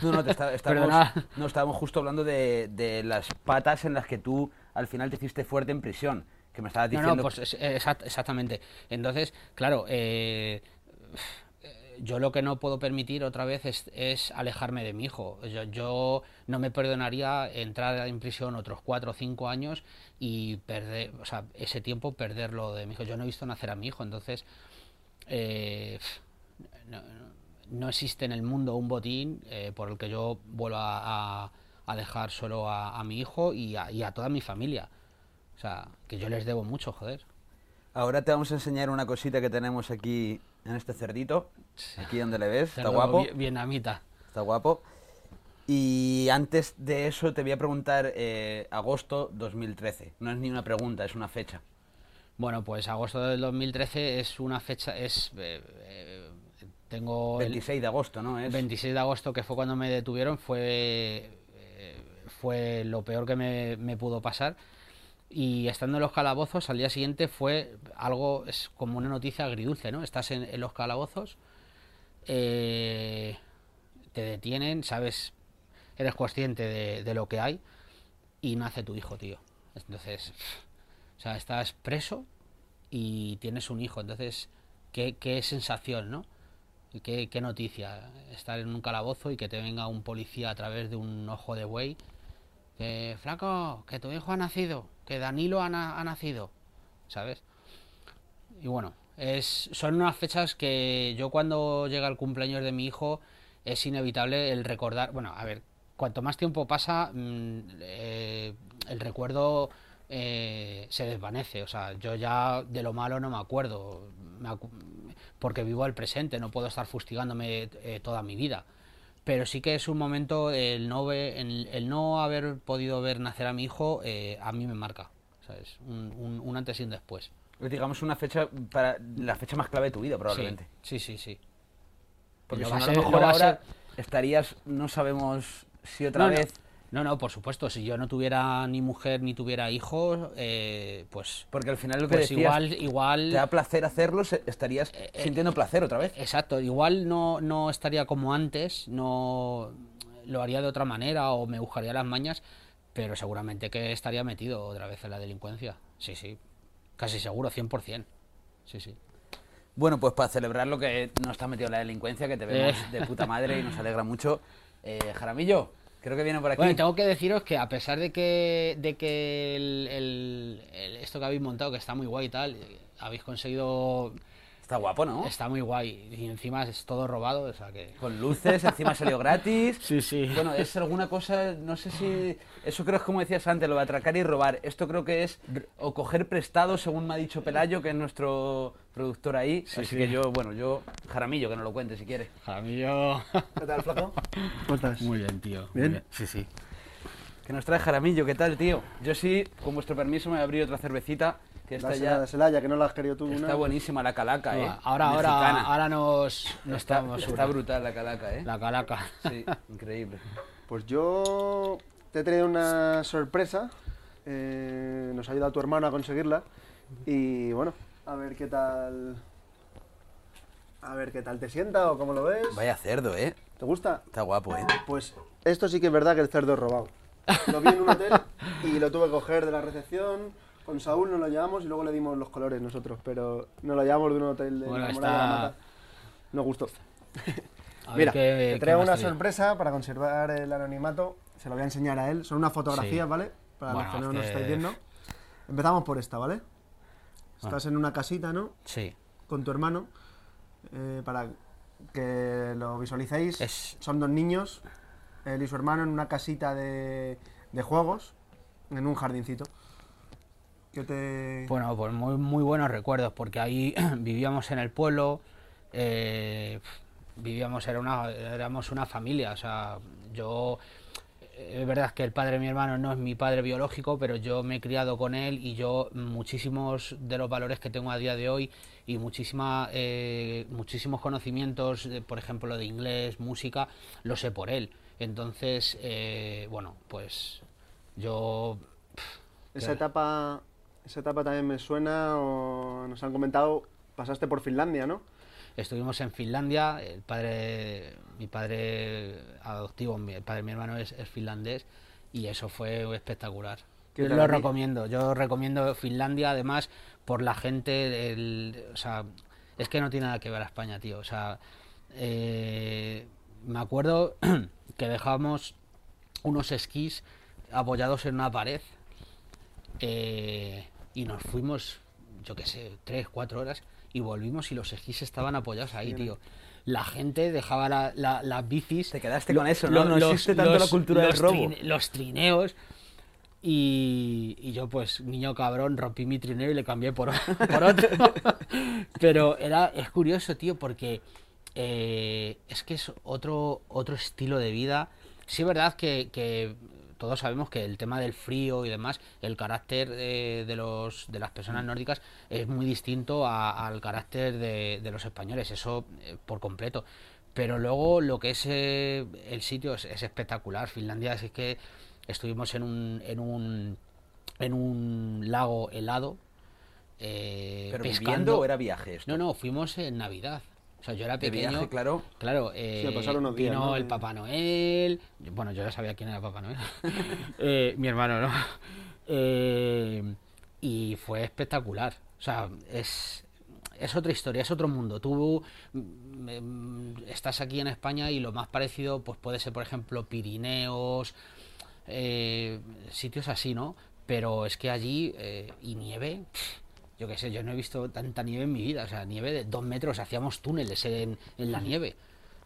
No, no, te está- estábamos, no, estábamos justo hablando de, de las patas en las que tú al final te hiciste fuerte en prisión. Que me estabas diciendo. no, pues es- exact- exactamente. Entonces, claro, eh, yo lo que no puedo permitir otra vez es, es alejarme de mi hijo. Yo, no me perdonaría entrar en prisión otros cuatro o cinco años y perder, o sea, ese tiempo perderlo de mi hijo. Yo no he visto nacer a mi hijo, entonces eh, no, existe en el mundo un botín eh, por el que yo vuelva a, dejar solo a, mi hijo y a toda mi familia. O sea, que yo les debo mucho, joder. Ahora te vamos a enseñar una cosita que tenemos aquí en este cerdito. Aquí donde le ves. Está guapo. vi- Vietnamita. Está guapo. Y antes de eso te voy a preguntar eh, agosto 2013. No es ni una pregunta, es una fecha. Bueno, pues agosto del 2013 es una fecha, es... eh, eh, tengo... el- 26 de agosto, ¿no? Es 26 de agosto, que fue cuando me detuvieron, fue, eh, fue lo peor que me, me pudo pasar. Y estando en los calabozos, al día siguiente fue algo, es como una noticia agridulce, ¿no? Estás en, los calabozos, eh, te detienen, sabes, eres consciente de, de lo que hay y nace tu hijo, tío. Entonces, o sea, estás preso y tienes un hijo. Entonces, qué, qué sensación, ¿no? Qué, qué noticia, estar en un calabozo y que te venga un policía a través de un ojo de buey. Flaco, que tu hijo ha nacido, que Danilo ha, ha nacido, ¿sabes? Y bueno, es, son unas fechas que yo cuando llega el cumpleaños de mi hijo es inevitable el recordar, bueno, a ver, cuanto más tiempo pasa, mm, eh, el recuerdo eh, se desvanece, o sea, yo ya de lo malo no me acuerdo, me acu- porque vivo el presente, no puedo estar fustigándome eh, toda mi vida. Pero sí que es un momento, el no, ve- el, el no haber podido ver nacer a mi hijo, eh, a mí me marca, ¿sabes? Un, un- un antes y un después. digamos una fecha para la fecha más clave de tu vida probablemente. Sí, sí, sí. sí. Porque si no, a lo mejor ahora ser- estarías, no sabemos si otra no. vez, No, no, por supuesto, si yo no tuviera ni mujer ni tuviera hijos, eh, pues, porque al final lo que pues decías, igual, igual, te da placer hacerlo, estarías Eh, eh, sintiendo placer otra vez. exacto, igual no, no estaría como antes, no lo haría de otra manera o me buscaría las mañas, pero seguramente que estaría metido otra vez en la delincuencia. Sí, sí, casi seguro, 100%. Sí, sí. Bueno, pues para celebrar lo que no está metido en la delincuencia, que te vemos Eh. de puta madre y nos alegra mucho. Eh, Jaramillo, creo que viene por aquí. Bueno, tengo que deciros que a pesar de que, de que esto que habéis montado, que está muy guay y tal, habéis conseguido... Está guapo, ¿no? Está muy guay. Y encima es todo robado, o sea que... Con luces, encima salió gratis. Sí, sí. Bueno, es alguna cosa, no sé si... Eso creo que es como decías antes, lo de atracar y robar. Esto creo que es o coger prestado, según me ha dicho Pelayo, que es nuestro productor ahí. Sí, Así sí. que yo, bueno, yo, Jaramillo, que nos lo cuente si quiere. Jaramillo... ¿Qué tal, flaco? ¿Cómo estás? Muy bien, tío. muy ¿Bien? Sí, sí. Que nos trae Jaramillo, ¿qué tal, tío? Yo sí, con vuestro permiso, me voy a abrir otra cervecita, que esta Dásela, ya dásela, ya que no la has querido tú. está una. buenísima, la calaca, ¿eh? Ahora, ahora, ahora nos, nos está, estamos está brutal la calaca, ¿eh? La calaca. Sí, increíble. Pues yo te he traído una sorpresa. eh, nos ha ayudado tu hermano a conseguirla. Y bueno, a ver qué tal. A ver qué tal te sienta o cómo lo ves. Vaya cerdo, ¿eh? ¿Te gusta? Está guapo, ¿eh? Pues esto sí que es verdad que el cerdo es robado. Lo vi en un hotel y lo tuve que coger de la recepción. Con Saúl nos lo llevamos y luego le dimos los colores nosotros. Pero nos lo llevamos de un hotel de Bueno, la Muralla de la está- Mata. Nos gustó. A Mira, qué- te traigo una sorpresa para conservar el anonimato. Se lo voy a enseñar a él. Son unas fotografías, Sí. ¿vale? Para Bueno, los que no nos estáis viendo. Empezamos por esta, ¿vale? Estás en una casita, ¿no? Sí. Con tu hermano. eh, para que lo visualicéis. Es- Son dos niños, él y su hermano, en una casita de, de juegos, en un jardincito. Bueno, pues muy, muy buenos recuerdos, porque ahí vivíamos en el pueblo, eh, vivíamos, era una, éramos una familia, o sea, yo es verdad que el padre de mi hermano no es mi padre biológico, pero yo me he criado con él y yo muchísimos de los valores que tengo a día de hoy y muchísima, eh, muchísimos conocimientos, de, por ejemplo, de inglés, música, lo sé por él. Entonces, eh, bueno, pues yo... esa etapa, esa etapa también me suena, o nos han comentado, pasaste por Finlandia, ¿no? Estuvimos en Finlandia, el padre, mi padre adoptivo, el padre de mi hermano es, finlandés y eso fue espectacular. Yo lo recomiendo, yo recomiendo Finlandia además por la gente, el, o sea, es que no tiene nada que ver a España, tío. O sea, eh, me acuerdo que dejábamos unos esquís apoyados en una pared eh, y nos fuimos, yo qué sé, tres, cuatro horas y volvimos y los esquís estaban apoyados ahí, tío. La gente dejaba la, las bicis. Te quedaste con eso, ¿no? no existe tanto la cultura del robo. los trineos. Y, yo, pues, niño cabrón, rompí mi trineo y le cambié por, por otro. Pero era, es curioso, tío, porque eh, es que es otro, otro estilo de vida. Sí es verdad que, que todos sabemos que el tema del frío y demás, el carácter de, los, de las personas nórdicas es muy distinto al carácter de, los españoles, eso eh, por completo. Pero luego lo que es eh, el sitio es, espectacular. Finlandia es que estuvimos en un, en un, en un lago helado. Eh, ¿Pero pescando, o era viaje No, no, fuimos en Navidad. O sea, yo era pequeño. claro. Claro, eh, vino el Papá Noel. Bueno, yo ya sabía quién era Papá Noel. Eh, mi hermano, ¿no? Eh, y fue espectacular. O sea, es, es otra historia, es otro mundo. Tú mm, mm, estás aquí en España y lo más parecido pues puede ser, por ejemplo, Pirineos, sitios así, ¿no? Pero es que allí, y nieve yo qué sé, yo no he visto tanta nieve en mi vida, o sea, nieve de dos metros, hacíamos túneles en, en la nieve.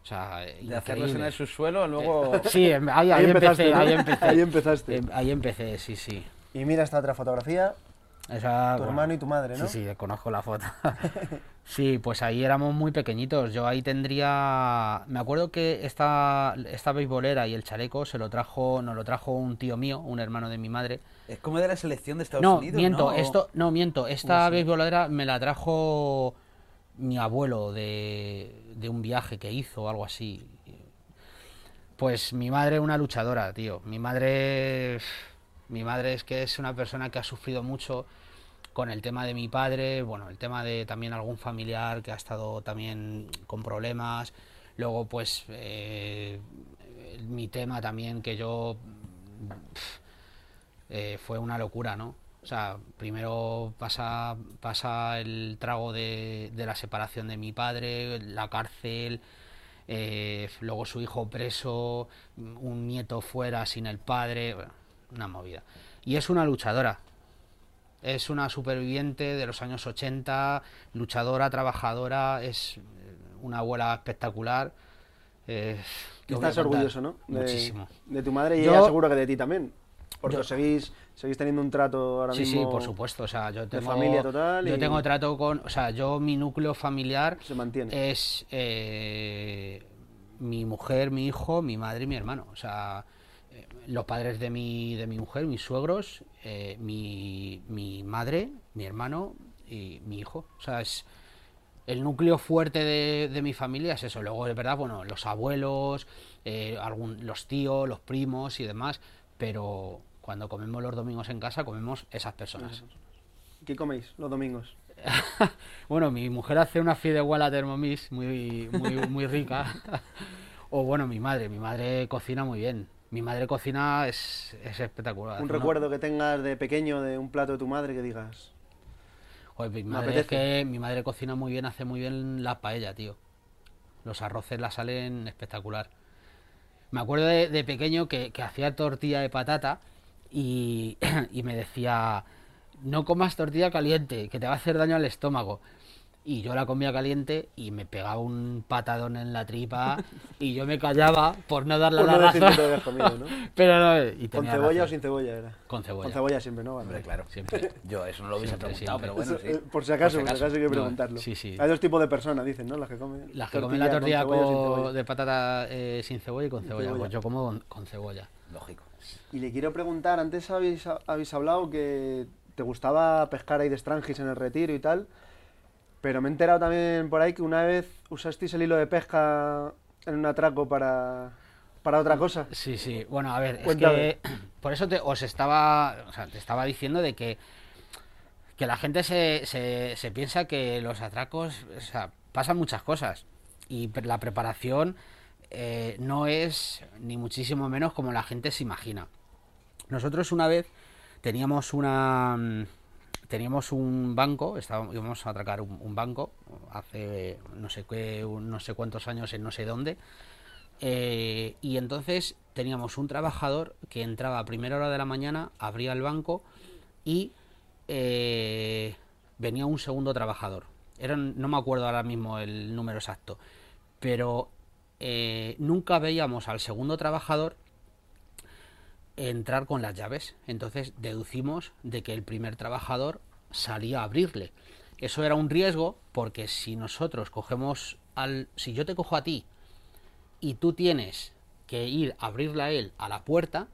O sea, de hacerlos en el subsuelo, luego... Sí, ahí, ahí, ahí empecé, ahí empecé. Ahí empezaste. Em, ahí empecé, sí, sí. Y mira esta otra fotografía, esa, tu hermano y tu madre, ¿no? Sí, sí, conozco la foto. sí, pues ahí éramos muy pequeñitos. Yo ahí tendría. Me acuerdo que esta, esta beisbolera y el chaleco se lo trajo, nos lo trajo un tío mío, un hermano de mi madre. Es como de la selección de Estados no, Unidos. Miento, esto, no, miento. Esta beisbolera me la trajo mi abuelo de, de un viaje que hizo o algo así. Pues mi madre una luchadora, tío. Mi madre mi madre es que es una persona que ha sufrido mucho con el tema de mi padre, bueno, el tema de también algún familiar que ha estado también con problemas, luego pues eh, mi tema también que yo eh, fue una locura, ¿no? O sea, primero pasa, pasa el trago de, la separación de mi padre, la cárcel, eh, luego su hijo preso, un nieto fuera sin el padre una movida. Y es una luchadora. Es una superviviente de los años 80, luchadora, trabajadora, es una abuela espectacular. Estás orgulloso, ¿no? muchísimo. De tu madre y yo, seguro que de ti también. Porque seguís, seguís teniendo un trato ahora mismo. Sí, sí, por supuesto. O sea, yo tengo. familia total. Yo tengo trato con. O sea, yo, mi núcleo familiar. Se mantiene. Es. Eh, mi mujer, mi hijo, mi madre y mi hermano. O sea, los padres de mi, de mi mujer, mis suegros, eh, mi, mi, madre, mi hermano y mi hijo. O sea, es el núcleo fuerte de, de mi familia es eso. Luego, de verdad, bueno, los abuelos, eh, algún, los tíos, los primos y demás. Pero cuando comemos los domingos en casa, comemos esas personas. ¿Qué coméis los domingos? bueno, mi mujer hace una fideuá Thermomix muy, muy, muy rica. o bueno, mi madre, mi madre cocina muy bien. Mi madre cocina es, espectacular. ¿Un recuerdo que tengas de pequeño de un plato de tu madre que digas? Joder, mi madre es que mi madre cocina muy bien, hace muy bien la paella, tío. Los arroces la salen espectacular. Me acuerdo de, pequeño que, hacía tortilla de patata y, y me decía, no comas tortilla caliente, que te va a hacer daño al estómago. Y yo la comía caliente y me pegaba un patadón en la tripa y yo me callaba por no darle Por la no que razón. te habías comido, ¿no? Pero no, y ¿Con cebolla o sin cebolla era? Con cebolla. Con cebolla siempre, ¿no? Vale. Hombre, claro. Siempre. Yo eso no lo hubiese Siempre, preguntado, siempre. pero bueno, sí. eh, por si acaso, por si acaso hay que No, preguntarlo. sí, sí. Hay dos tipos de personas, dicen, ¿no? Las que comen. Las que comen la tortilla con- cebolla. de patata eh, sin cebolla y con cebolla. cebolla. Pues yo como con, con cebolla. Lógico. Y le quiero preguntar, antes habéis, habéis hablado que te gustaba pescar ahí de Strangis en el retiro y tal, pero me he enterado también por ahí que una vez usasteis el hilo de pesca en un atraco para, para otra cosa. Sí, sí. Bueno, a ver, Cuéntame. es que por eso te, os estaba, o sea, te estaba diciendo de que que la gente se, se, se piensa que los atracos, o sea, pasan muchas cosas y la preparación eh, no es ni muchísimo menos como la gente se imagina. Nosotros una vez teníamos una mm, teníamos un banco, estábamos, íbamos a atracar un, banco hace no sé qué, no sé cuántos años en no sé dónde. Eh, y entonces teníamos un trabajador que entraba a primera hora de la mañana, abría el banco y eh, venía un segundo trabajador. Eran, no me acuerdo ahora mismo el número exacto, pero eh, nunca veíamos al segundo trabajador entrar con las llaves. Entonces deducimos de que el primer trabajador salía a abrirle. Eso era un riesgo porque si nosotros cogemos al... Si yo te cojo a ti y tú tienes que ir a abrirle a él a la puerta,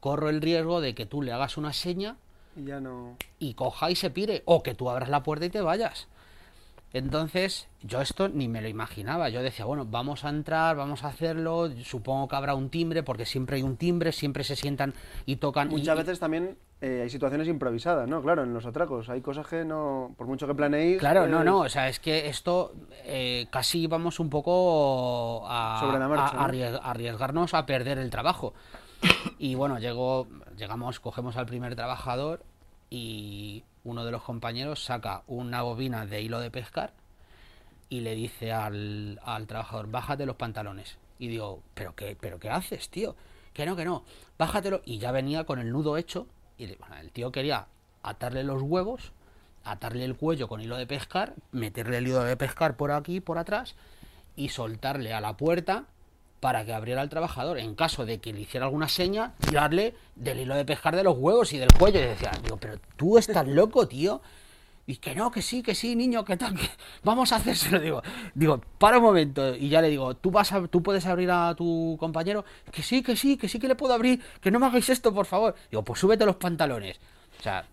corro el riesgo de que tú le hagas una seña Y ya no... y coja y se pire, o que tú abras la puerta y te vayas. Entonces, yo esto ni me lo imaginaba. Yo decía, bueno, vamos a entrar, vamos a hacerlo. Supongo que habrá un timbre, porque siempre hay un timbre, siempre se sientan y tocan. Muchas y- veces también eh, hay situaciones improvisadas, ¿no? Claro, en los atracos. Hay cosas que no... Por mucho que planeéis... Claro, no, eh, no, o sea, es que esto eh, casi íbamos un poco a, Sobre la marcha, a arriesgarnos a perder el trabajo. Y bueno, llegó, llegamos, cogemos al primer trabajador y uno de los compañeros saca una bobina de hilo de pescar y le dice al, al trabajador, bájate los pantalones. Y digo, ¿pero qué, ¿pero qué haces, tío? Que no, que no, bájatelo. Y ya venía con el nudo hecho. Y bueno, el tío quería atarle los huevos, atarle el cuello con hilo de pescar, meterle el hilo de pescar por aquí, por atrás, y soltarle a la puerta para que abriera el trabajador. En caso de que le hiciera alguna seña, tirarle del hilo de pescar de los huevos y del cuello. Y decía, digo, pero tú estás loco, tío. Y que no, que sí, que sí, niño, que tal, que vamos a hacérselo. Digo, digo, para un momento. Y ya le digo, ¿tú, vas a, tú puedes abrir a tu compañero. Que sí, que sí, que sí que le puedo abrir. Que no me hagáis esto, por favor. Digo, pues súbete los pantalones. O sea,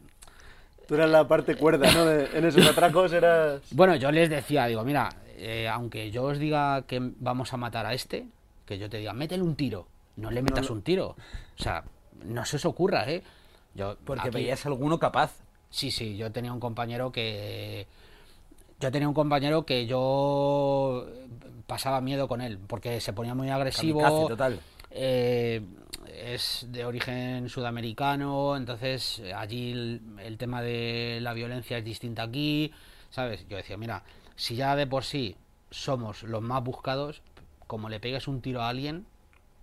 Tú eras la parte cuerda, ¿no? De- en esos atracos eras... bueno, yo les decía, digo, mira, eh, aunque yo os diga que vamos a matar a este, que yo te diga, métele un tiro. No le metas un tiro. O sea, no se os ocurra, ¿eh? Yo, Porque aquí- veías alguno capaz. Sí, sí, yo tenía un compañero que. Yo tenía un compañero que yo pasaba miedo con él, porque se ponía muy agresivo. Kamikaze total. eh, es de origen sudamericano, entonces allí el, el tema de la violencia es distinta aquí, ¿sabes? Yo decía, mira, si ya de por sí somos los más buscados, como le pegues un tiro a alguien,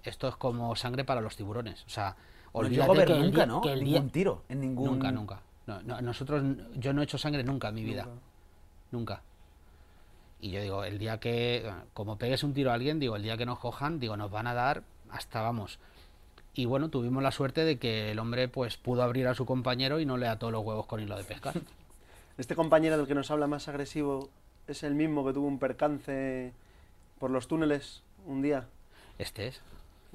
esto es como sangre para los tiburones. O sea, olvídate que el nunca, día- ¿no? que el Ningún día- tiro, en ningún... Nunca, nunca. No, no, nosotros, yo no he hecho sangre nunca en mi vida. Nunca. Y yo digo, el día que, como pegues un tiro a alguien, digo, el día que nos cojan, digo, nos van a dar hasta, vamos. Y bueno, tuvimos la suerte de que el hombre pues pudo abrir a su compañero y no le ató los huevos con hilo de pescar. Este compañero del que nos habla más agresivo es el mismo que tuvo un percance por los túneles un día. Este es.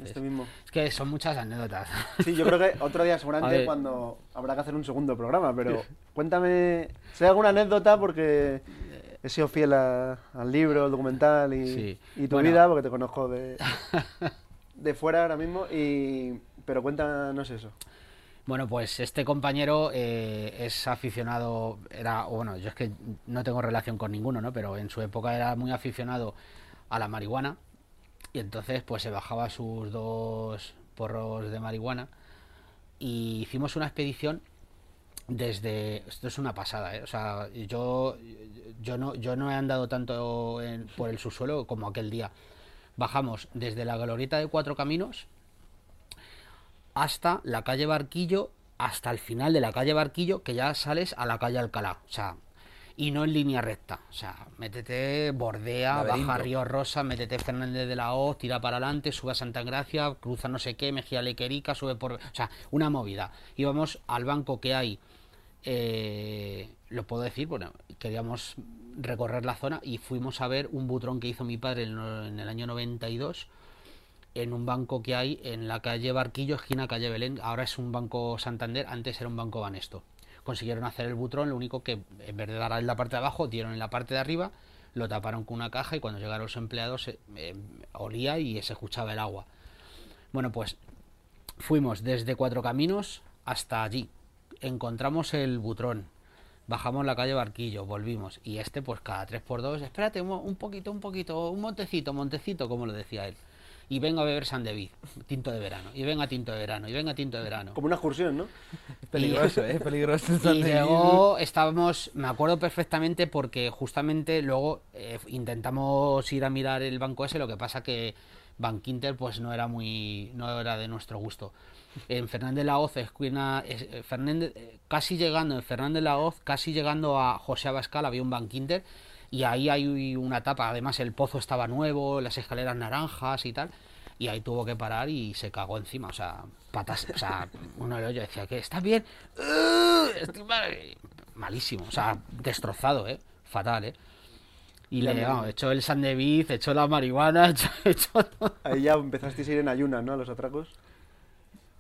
Este mismo. Es que son muchas anécdotas. Sí, yo creo que otro día seguramente cuando habrá que hacer un segundo programa, pero cuéntame, si hay alguna anécdota porque he sido fiel a- al libro, al documental y, Sí. y tu Bueno. vida, porque te conozco de, de fuera ahora mismo, y, pero cuéntanos eso. Bueno, pues este compañero eh, es aficionado, era, bueno, yo es que no tengo relación con ninguno, ¿no? Pero en su época era muy aficionado a la marihuana y entonces pues se bajaba sus dos porros de marihuana y hicimos una expedición desde esto es una pasada ¿eh? o sea yo yo no yo no he andado tanto en- por el subsuelo como aquel día bajamos desde la glorieta de cuatro caminos hasta la calle Barquillo, hasta el final de la calle Barquillo, que ya sales a la calle Alcalá. O sea, y no en línea recta. O sea, métete, bordea, Laberinto. baja Río Rosa, métete Fernández de la Hoz, tira para adelante, sube a Santa Gracia, cruza no sé qué, Mejía Lequerica, sube por... O sea, una movida. Íbamos al banco que hay, eh, lo puedo decir, bueno, queríamos recorrer la zona y fuimos a ver un butrón que hizo mi padre en, en el año 92 en un banco que hay en la calle Barquillo, esquina calle Belén. Ahora es un banco Santander, antes era un banco Banesto. Consiguieron hacer el butrón, lo único que en vez de dar en la parte de abajo, dieron en la parte de arriba, lo taparon con una caja y cuando llegaron los empleados eh, eh, olía y se escuchaba el agua. Bueno, pues fuimos desde Cuatro Caminos hasta allí. Encontramos el butrón. Bajamos la calle Barquillo, volvimos. Y este, pues cada 3x2, espérate un, un poquito, un poquito, un montecito, montecito, como lo decía él. Y venga a beber San David, tinto de verano. Y venga tinto de verano, y venga tinto de verano. Como una excursión, ¿no? Es peligroso, ¿eh? Es peligroso. el San Y luego estábamos, me acuerdo perfectamente porque justamente luego eh, intentamos ir a mirar el banco ese, lo que pasa que Bank Inter pues no era muy, no era de nuestro gusto. En Fernández de la Hoz, esquina, es- eh, Fernández, eh, casi llegando, en Fernández de la Hoz, casi llegando a José Abascal había un Bank Inter y ahí hay una etapa, además el pozo estaba nuevo, las escaleras naranjas y tal. Y ahí tuvo que parar y se cagó encima, o sea, patas, o sea, uno de ellos decía que estás bien, "Uh, estoy mal". malísimo, o sea, destrozado, eh, fatal, eh. Y le vamos, echó el Sandeviz, echó la marihuana, echó, echó todo. Ahí ya empezasteis a ir en ayunas, ¿no? A los atracos.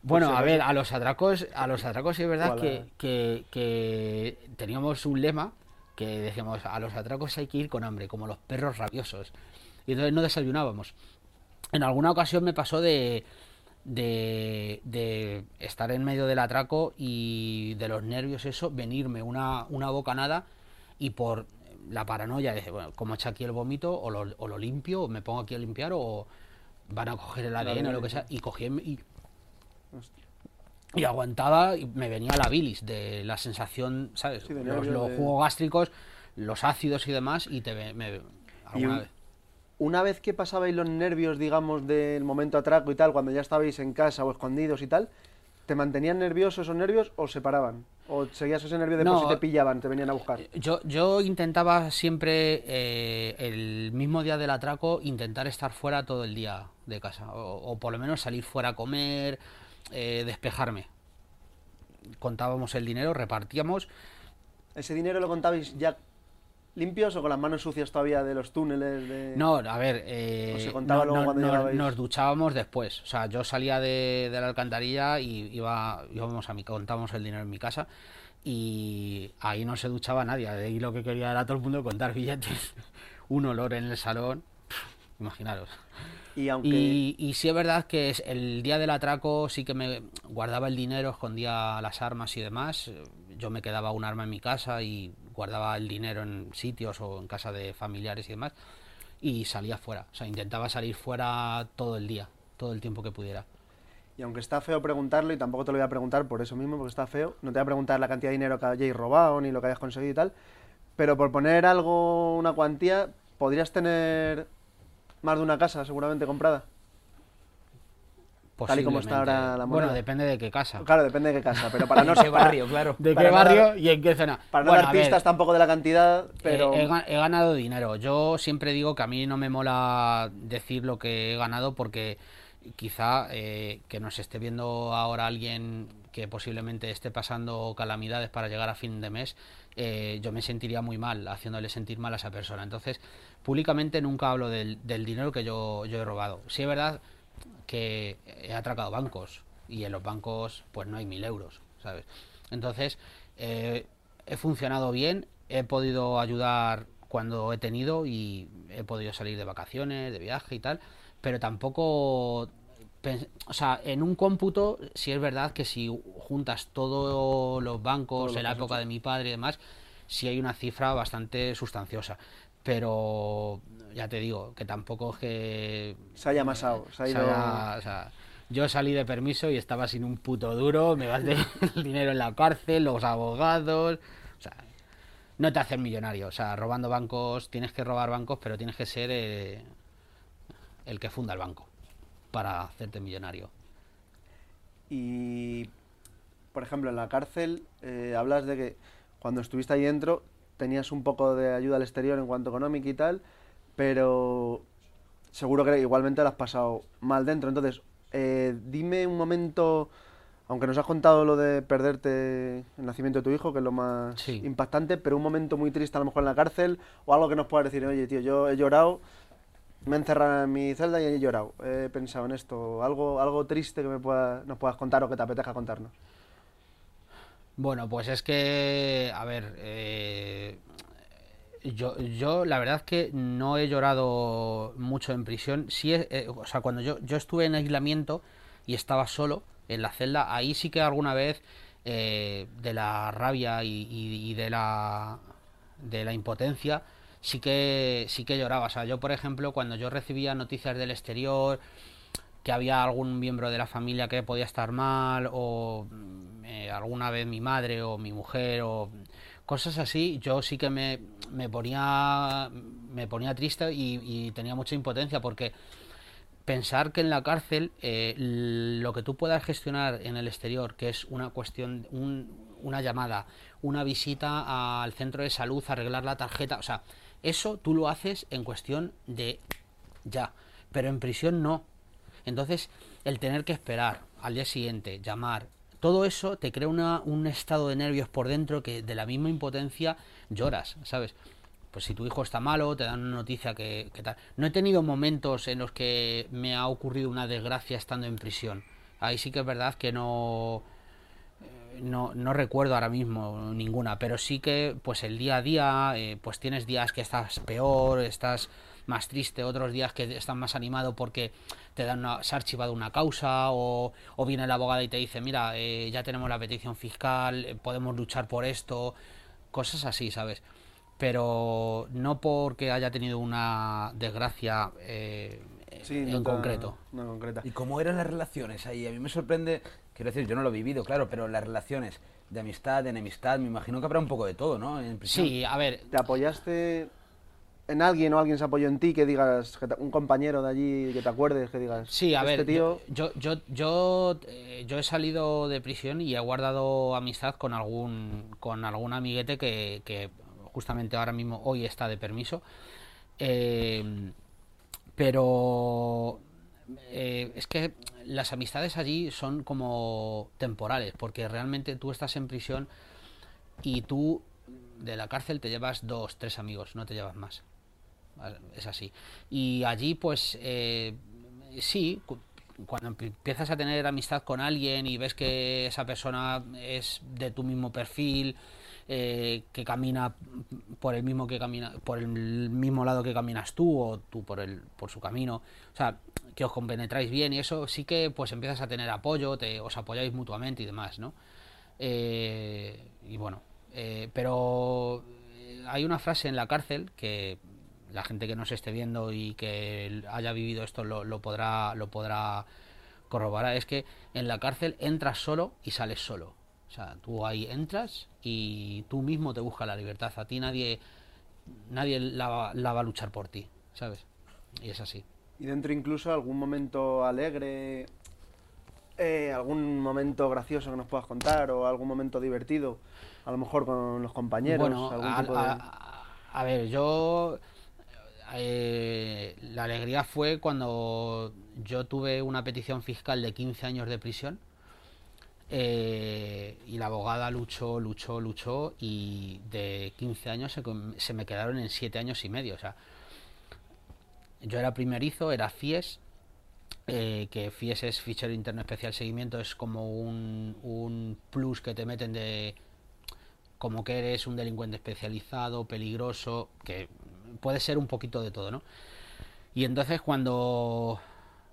Bueno, si a ver, a los atracos, a los atracos sí es verdad que, que teníamos un lema que a los atracos hay que ir con hambre, como los perros rabiosos. Y entonces no desayunábamos. En alguna ocasión me pasó de, de, de estar en medio del atraco y de los nervios eso, venirme una, una bocanada y por la paranoia de, bueno, como echa aquí el vómito, o lo, o lo limpio, o me pongo aquí a limpiar, o van a coger el ADN o lo que sea, y cogí y Hostia. Y aguantaba y me venía la bilis de la sensación, ¿sabes? Sí, de los, nervios, los de- jugos gástricos, los ácidos y demás, y te ve- me, alguna un- vez. Una vez que pasabais los nervios, digamos, del momento atraco y tal, cuando ya estabais en casa o escondidos y tal, ¿te mantenían nervioso esos nervios o se paraban? ¿O seguías ese nervio de por No. si te pillaban, te venían a buscar? Yo, yo intentaba siempre, eh, el mismo día del atraco, intentar estar fuera todo el día de casa, o, o por lo menos salir fuera a comer, eh, despejarme. Contábamos el dinero, repartíamos, ¿Ese dinero lo contabais ya limpios o con las manos sucias todavía de los túneles? De... No, a ver, eh, ¿O se contaba no- luego no- cuando no- llegabais? nos duchábamos después. O sea, yo salía de, de la alcantarilla y iba, íbamos a mi, contábamos el dinero en mi casa y ahí no se duchaba nadie. Ahí lo que quería era todo el mundo contar billetes. Un olor en el salón, imaginaros. Y aunque... Y, y sí es verdad que es- el día del atraco sí que me guardaba el dinero, escondía las armas y demás. Yo me quedaba un arma en mi casa y guardaba el dinero en sitios o en casa de familiares y demás. Y salía fuera. O sea, intentaba salir fuera todo el día, todo el tiempo que pudiera. Y aunque está feo preguntarlo, y tampoco te lo voy a preguntar por eso mismo, porque está feo, no te voy a preguntar la cantidad de dinero que hayáis robado ni lo que hayas conseguido y tal, pero por poner algo, una cuantía, podrías tener más de una casa seguramente comprada. Tal y como está ahora la moneda. Bueno, depende de qué casa. Claro, depende de qué casa, pero para no En qué barrio, claro. De para qué barrio y en qué zona. Para no Bueno, dar pistas tampoco de la cantidad, pero Eh, he, ga- he ganado dinero. Yo siempre digo que a mí no me mola decir lo que he ganado porque quizá eh, que nos esté viendo ahora alguien que posiblemente esté pasando calamidades para llegar a fin de mes, eh, yo me sentiría muy mal haciéndole sentir mal a esa persona. Entonces, públicamente nunca hablo del, del dinero que yo, yo he robado. Sí es verdad que he atracado bancos y en los bancos pues no hay mil euros, ¿sabes? Entonces eh, he funcionado bien, he podido ayudar cuando he tenido y he podido salir de vacaciones, de viaje y tal, pero tampoco, o sea, en un cómputo sí es verdad que si juntas todos los bancos en la época de mi padre y demás, sí hay una cifra bastante sustanciosa. Pero ya te digo, que tampoco es que se haya amasado, se ha ido... o sea, yo salí de permiso y estaba sin un puto duro, me gasté el dinero en la cárcel, los abogados, o sea, no te hacen millonario, o sea, robando bancos, tienes que robar bancos, pero tienes que ser eh, el que funda el banco para hacerte millonario. Y, por ejemplo, en la cárcel eh, hablas de que cuando estuviste ahí dentro tenías un poco de ayuda al exterior en cuanto económica y tal, pero seguro que igualmente lo has pasado mal dentro. Entonces, eh, dime un momento, aunque nos has contado lo de perderte el nacimiento de tu hijo, que es lo más Sí. impactante, pero un momento muy triste a lo mejor en la cárcel, o algo que nos puedas decir, oye, tío, yo he llorado, me he encerrado en mi celda y he llorado, he pensado en esto, algo, algo triste que me pueda, nos puedas contar o que te apetezca contarnos. Bueno, pues es que, a ver, eh, yo, yo la verdad que no he llorado mucho en prisión. Sí, he- eh, o sea, cuando yo, yo estuve en aislamiento y estaba solo en la celda, ahí sí que alguna vez eh, de la rabia y, y- y de la de la impotencia sí que sí que lloraba. O sea, yo por ejemplo cuando yo recibía noticias del exterior que había algún miembro de la familia que podía estar mal o mm, eh, alguna vez mi madre o mi mujer o cosas así yo sí que me, me ponía me ponía triste y, y tenía mucha impotencia porque pensar que en la cárcel eh, lo que tú puedas gestionar en el exterior, que es una cuestión, un- una llamada, una visita al centro de salud, arreglar la tarjeta, o sea, eso tú lo haces en cuestión de ya, pero en prisión no. Entonces, el tener que esperar al día siguiente, llamar, todo eso te crea una, un estado de nervios por dentro que de la misma impotencia lloras, ¿sabes? Pues si tu hijo está malo, te dan una noticia que, tal. No he tenido momentos en los que me ha ocurrido una desgracia estando en prisión. Ahí sí que es verdad que no, eh, no, no recuerdo ahora mismo ninguna, pero sí que pues el día a día, eh, pues tienes días que estás peor, estás más triste, otros días que estás más animado porque te dan una, se ha archivado una causa o, o viene el abogado y te dice, mira, eh, ya tenemos la petición fiscal, eh, podemos luchar por esto, cosas así, ¿sabes? Pero no porque haya tenido una desgracia eh, Sí, en concreto. No concreta. ¿Y cómo eran las relaciones ahí? A mí me sorprende, quiero decir, yo no lo he vivido, claro, pero las relaciones de amistad, de enemistad, me imagino que habrá un poco de todo, ¿no? En. Sí, a ver, ¿Te apoyaste en alguien o alguien se apoyó en ti que digas, que te- un compañero de allí que te acuerdes, que digas, Sí, a este ver, tío, yo, yo, yo, eh, yo he salido de prisión y he guardado amistad con algún, con algún amiguete que, que justamente ahora mismo, hoy está de permiso. Eh, pero eh, es que las amistades allí son como temporales, porque realmente tú estás en prisión y tú de la cárcel te llevas dos, tres amigos, no te llevas más. Es así. Y allí, pues, eh, sí, cu- cuando empi- empiezas a tener amistad con alguien y ves que esa persona es de tu mismo perfil, eh, que camina por el mismo que camina, por el mismo lado que caminas tú o tú por el, por su camino, o sea, que os compenetráis bien y eso sí que pues empiezas a tener apoyo, te, os apoyáis mutuamente y demás, ¿no? Eh, y bueno, eh, pero hay una frase en la cárcel que la gente que nos esté viendo y que haya vivido esto lo, lo podrá lo podrá corroborar es que en la cárcel entras solo y sales solo. O sea tú ahí entras y tú mismo te buscas la libertad. A ti nadie nadie la, la va a luchar por ti sabes y es así. Y dentro incluso algún momento alegre, eh, algún momento gracioso que nos puedas contar o algún momento divertido, a lo mejor con los compañeros, Bueno, algún a, tipo de... a- a ver, yo. Eh, la alegría fue cuando yo tuve una petición fiscal de 15 años de prisión. eh, y la abogada luchó, luchó, luchó. Y de 15 años se, se me quedaron en 7 años y medio. O sea, yo era primerizo, era FIES. eh, que FIES es Fichero Interno Especial Seguimiento, es como un, un plus que te meten de, como que eres un delincuente especializado, peligroso, que puede ser un poquito de todo, ¿no? Y entonces cuando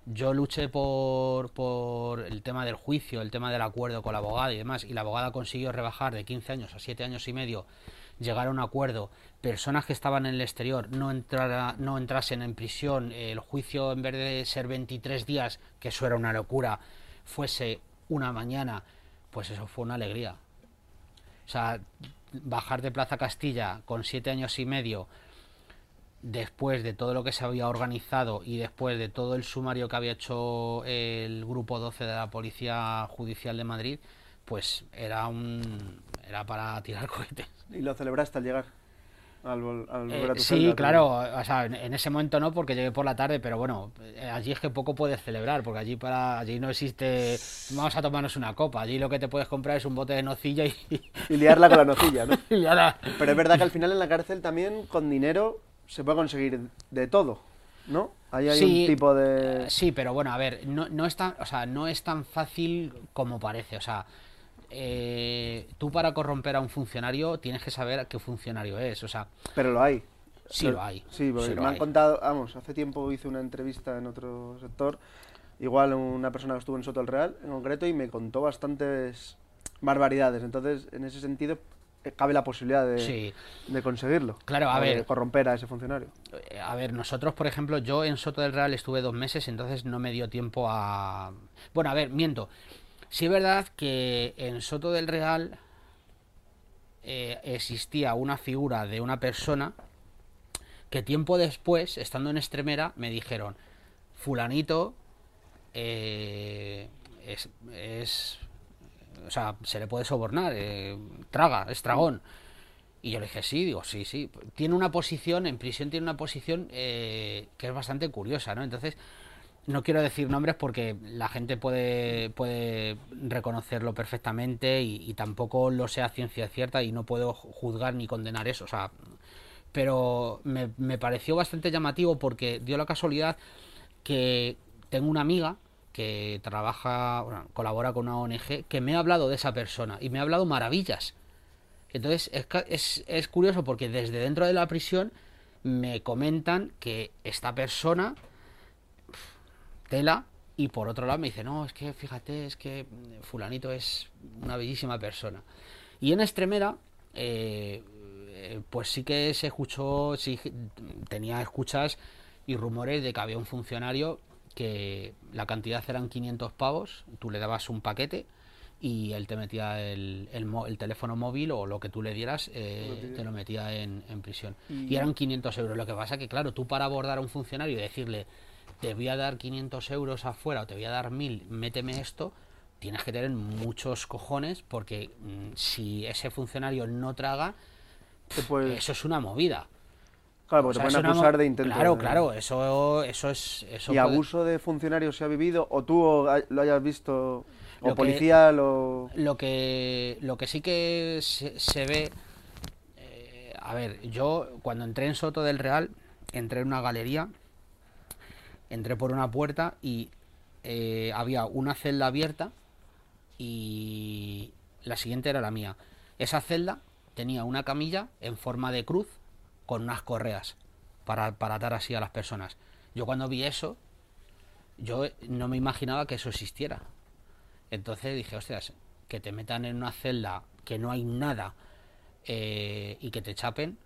yo luché por, por el tema del juicio, el tema del acuerdo con la abogada y demás, y la abogada consiguió rebajar de 15 años a 7 años y medio, llegar a un acuerdo, personas que estaban en el exterior no, entrara, no entrasen en prisión, el juicio en vez de ser 23 días, que eso era una locura, fuese una mañana, pues eso fue una alegría. O sea, bajar de Plaza Castilla con siete años y medio, después de todo lo que se había organizado y después de todo el sumario que había hecho el grupo 12 de la Policía Judicial de Madrid, pues era un era para tirar cohetes. Y lo celebraste al llegar. al, vol- al Eh, volver a tu sí, claro, o sea, en, ese momento no, porque llegué por la tarde, pero bueno, eh, allí es que poco puedes celebrar, porque allí para allí no existe, vamos a tomarnos una copa, allí lo que te puedes comprar es un bote de nocilla y, Y liarla con la nocilla, ¿no? y Pero es verdad que al final en la cárcel también con dinero se puede conseguir de todo, ¿no? Ahí hay Sí, un tipo de... Eh, Sí, pero bueno, a ver, no, no es tan, o sea, no es tan fácil como parece. O sea, eh, tú para corromper a un funcionario tienes que saber qué funcionario es. O sea, Pero lo hay. Sí lo hay, Sí, porque sí me han hay. contado, vamos, hace tiempo hice una entrevista en otro sector, igual una persona que estuvo en Soto del Real en concreto y me contó bastantes barbaridades. Entonces, en ese sentido, cabe la posibilidad de, sí. de conseguirlo. Claro, a o de ver. corromper a ese funcionario. Eh, A ver, nosotros, por ejemplo, yo en Soto del Real estuve dos meses, entonces no me dio tiempo a... Bueno, a ver, miento. Sí es verdad que en Soto del Real eh, existía una figura de una persona que tiempo después, estando en Extremera, me dijeron, fulanito eh, es, es- O sea, se le puede sobornar, eh, traga, es tragón. Y yo le dije, sí, digo, sí, sí. Tiene una posición, en prisión tiene una posición eh, que es bastante curiosa, ¿no? Entonces, no quiero decir nombres porque la gente puede, puede reconocerlo perfectamente y, y tampoco lo sé a ciencia cierta y no puedo ju- juzgar ni condenar eso. O sea, pero me, me pareció bastante llamativo porque dio la casualidad que tengo una amiga que trabaja, bueno, colabora con una ONG, que me ha hablado de esa persona y me ha hablado maravillas. Entonces es, es, es curioso porque desde dentro de la prisión me comentan que esta persona, tela, y por otro lado me dice, no, es que fíjate, es que fulanito es una bellísima persona. Y en Extremera, eh, eh, pues sí que se escuchó, sí, tenía escuchas y rumores de que había un funcionario que la cantidad eran 500 pavos, tú le dabas un paquete y él te metía el, el, teléfono móvil o lo que tú le dieras, eh, te lo metía en, en prisión. Y... eran 500 euros. Lo que pasa que, claro, tú para abordar a un funcionario y decirle, te voy a dar 500 euros afuera o te voy a dar 1000, méteme esto, tienes que tener muchos cojones porque mm, si ese funcionario no traga, Te puedes- eso es una movida. Claro, porque O sea, te pueden acusar de intento. Claro, claro, eso, eso es... Eso ¿Y puede- abuso de funcionarios se ha vivido? ¿O tú lo hayas visto? ¿O Lo que- policía lo...? Lo que, lo que sí que se, se ve, eh, a ver, yo cuando entré en Soto del Real, entré en una galería, entré por una puerta y eh, había una celda abierta y la siguiente era la mía. Esa celda tenía una camilla en forma de cruz con unas correas para, para atar así a las personas. Yo cuando vi eso, yo no me imaginaba que eso existiera. Entonces dije, hostias, que te metan en una celda que no hay nada eh, y que te chapen,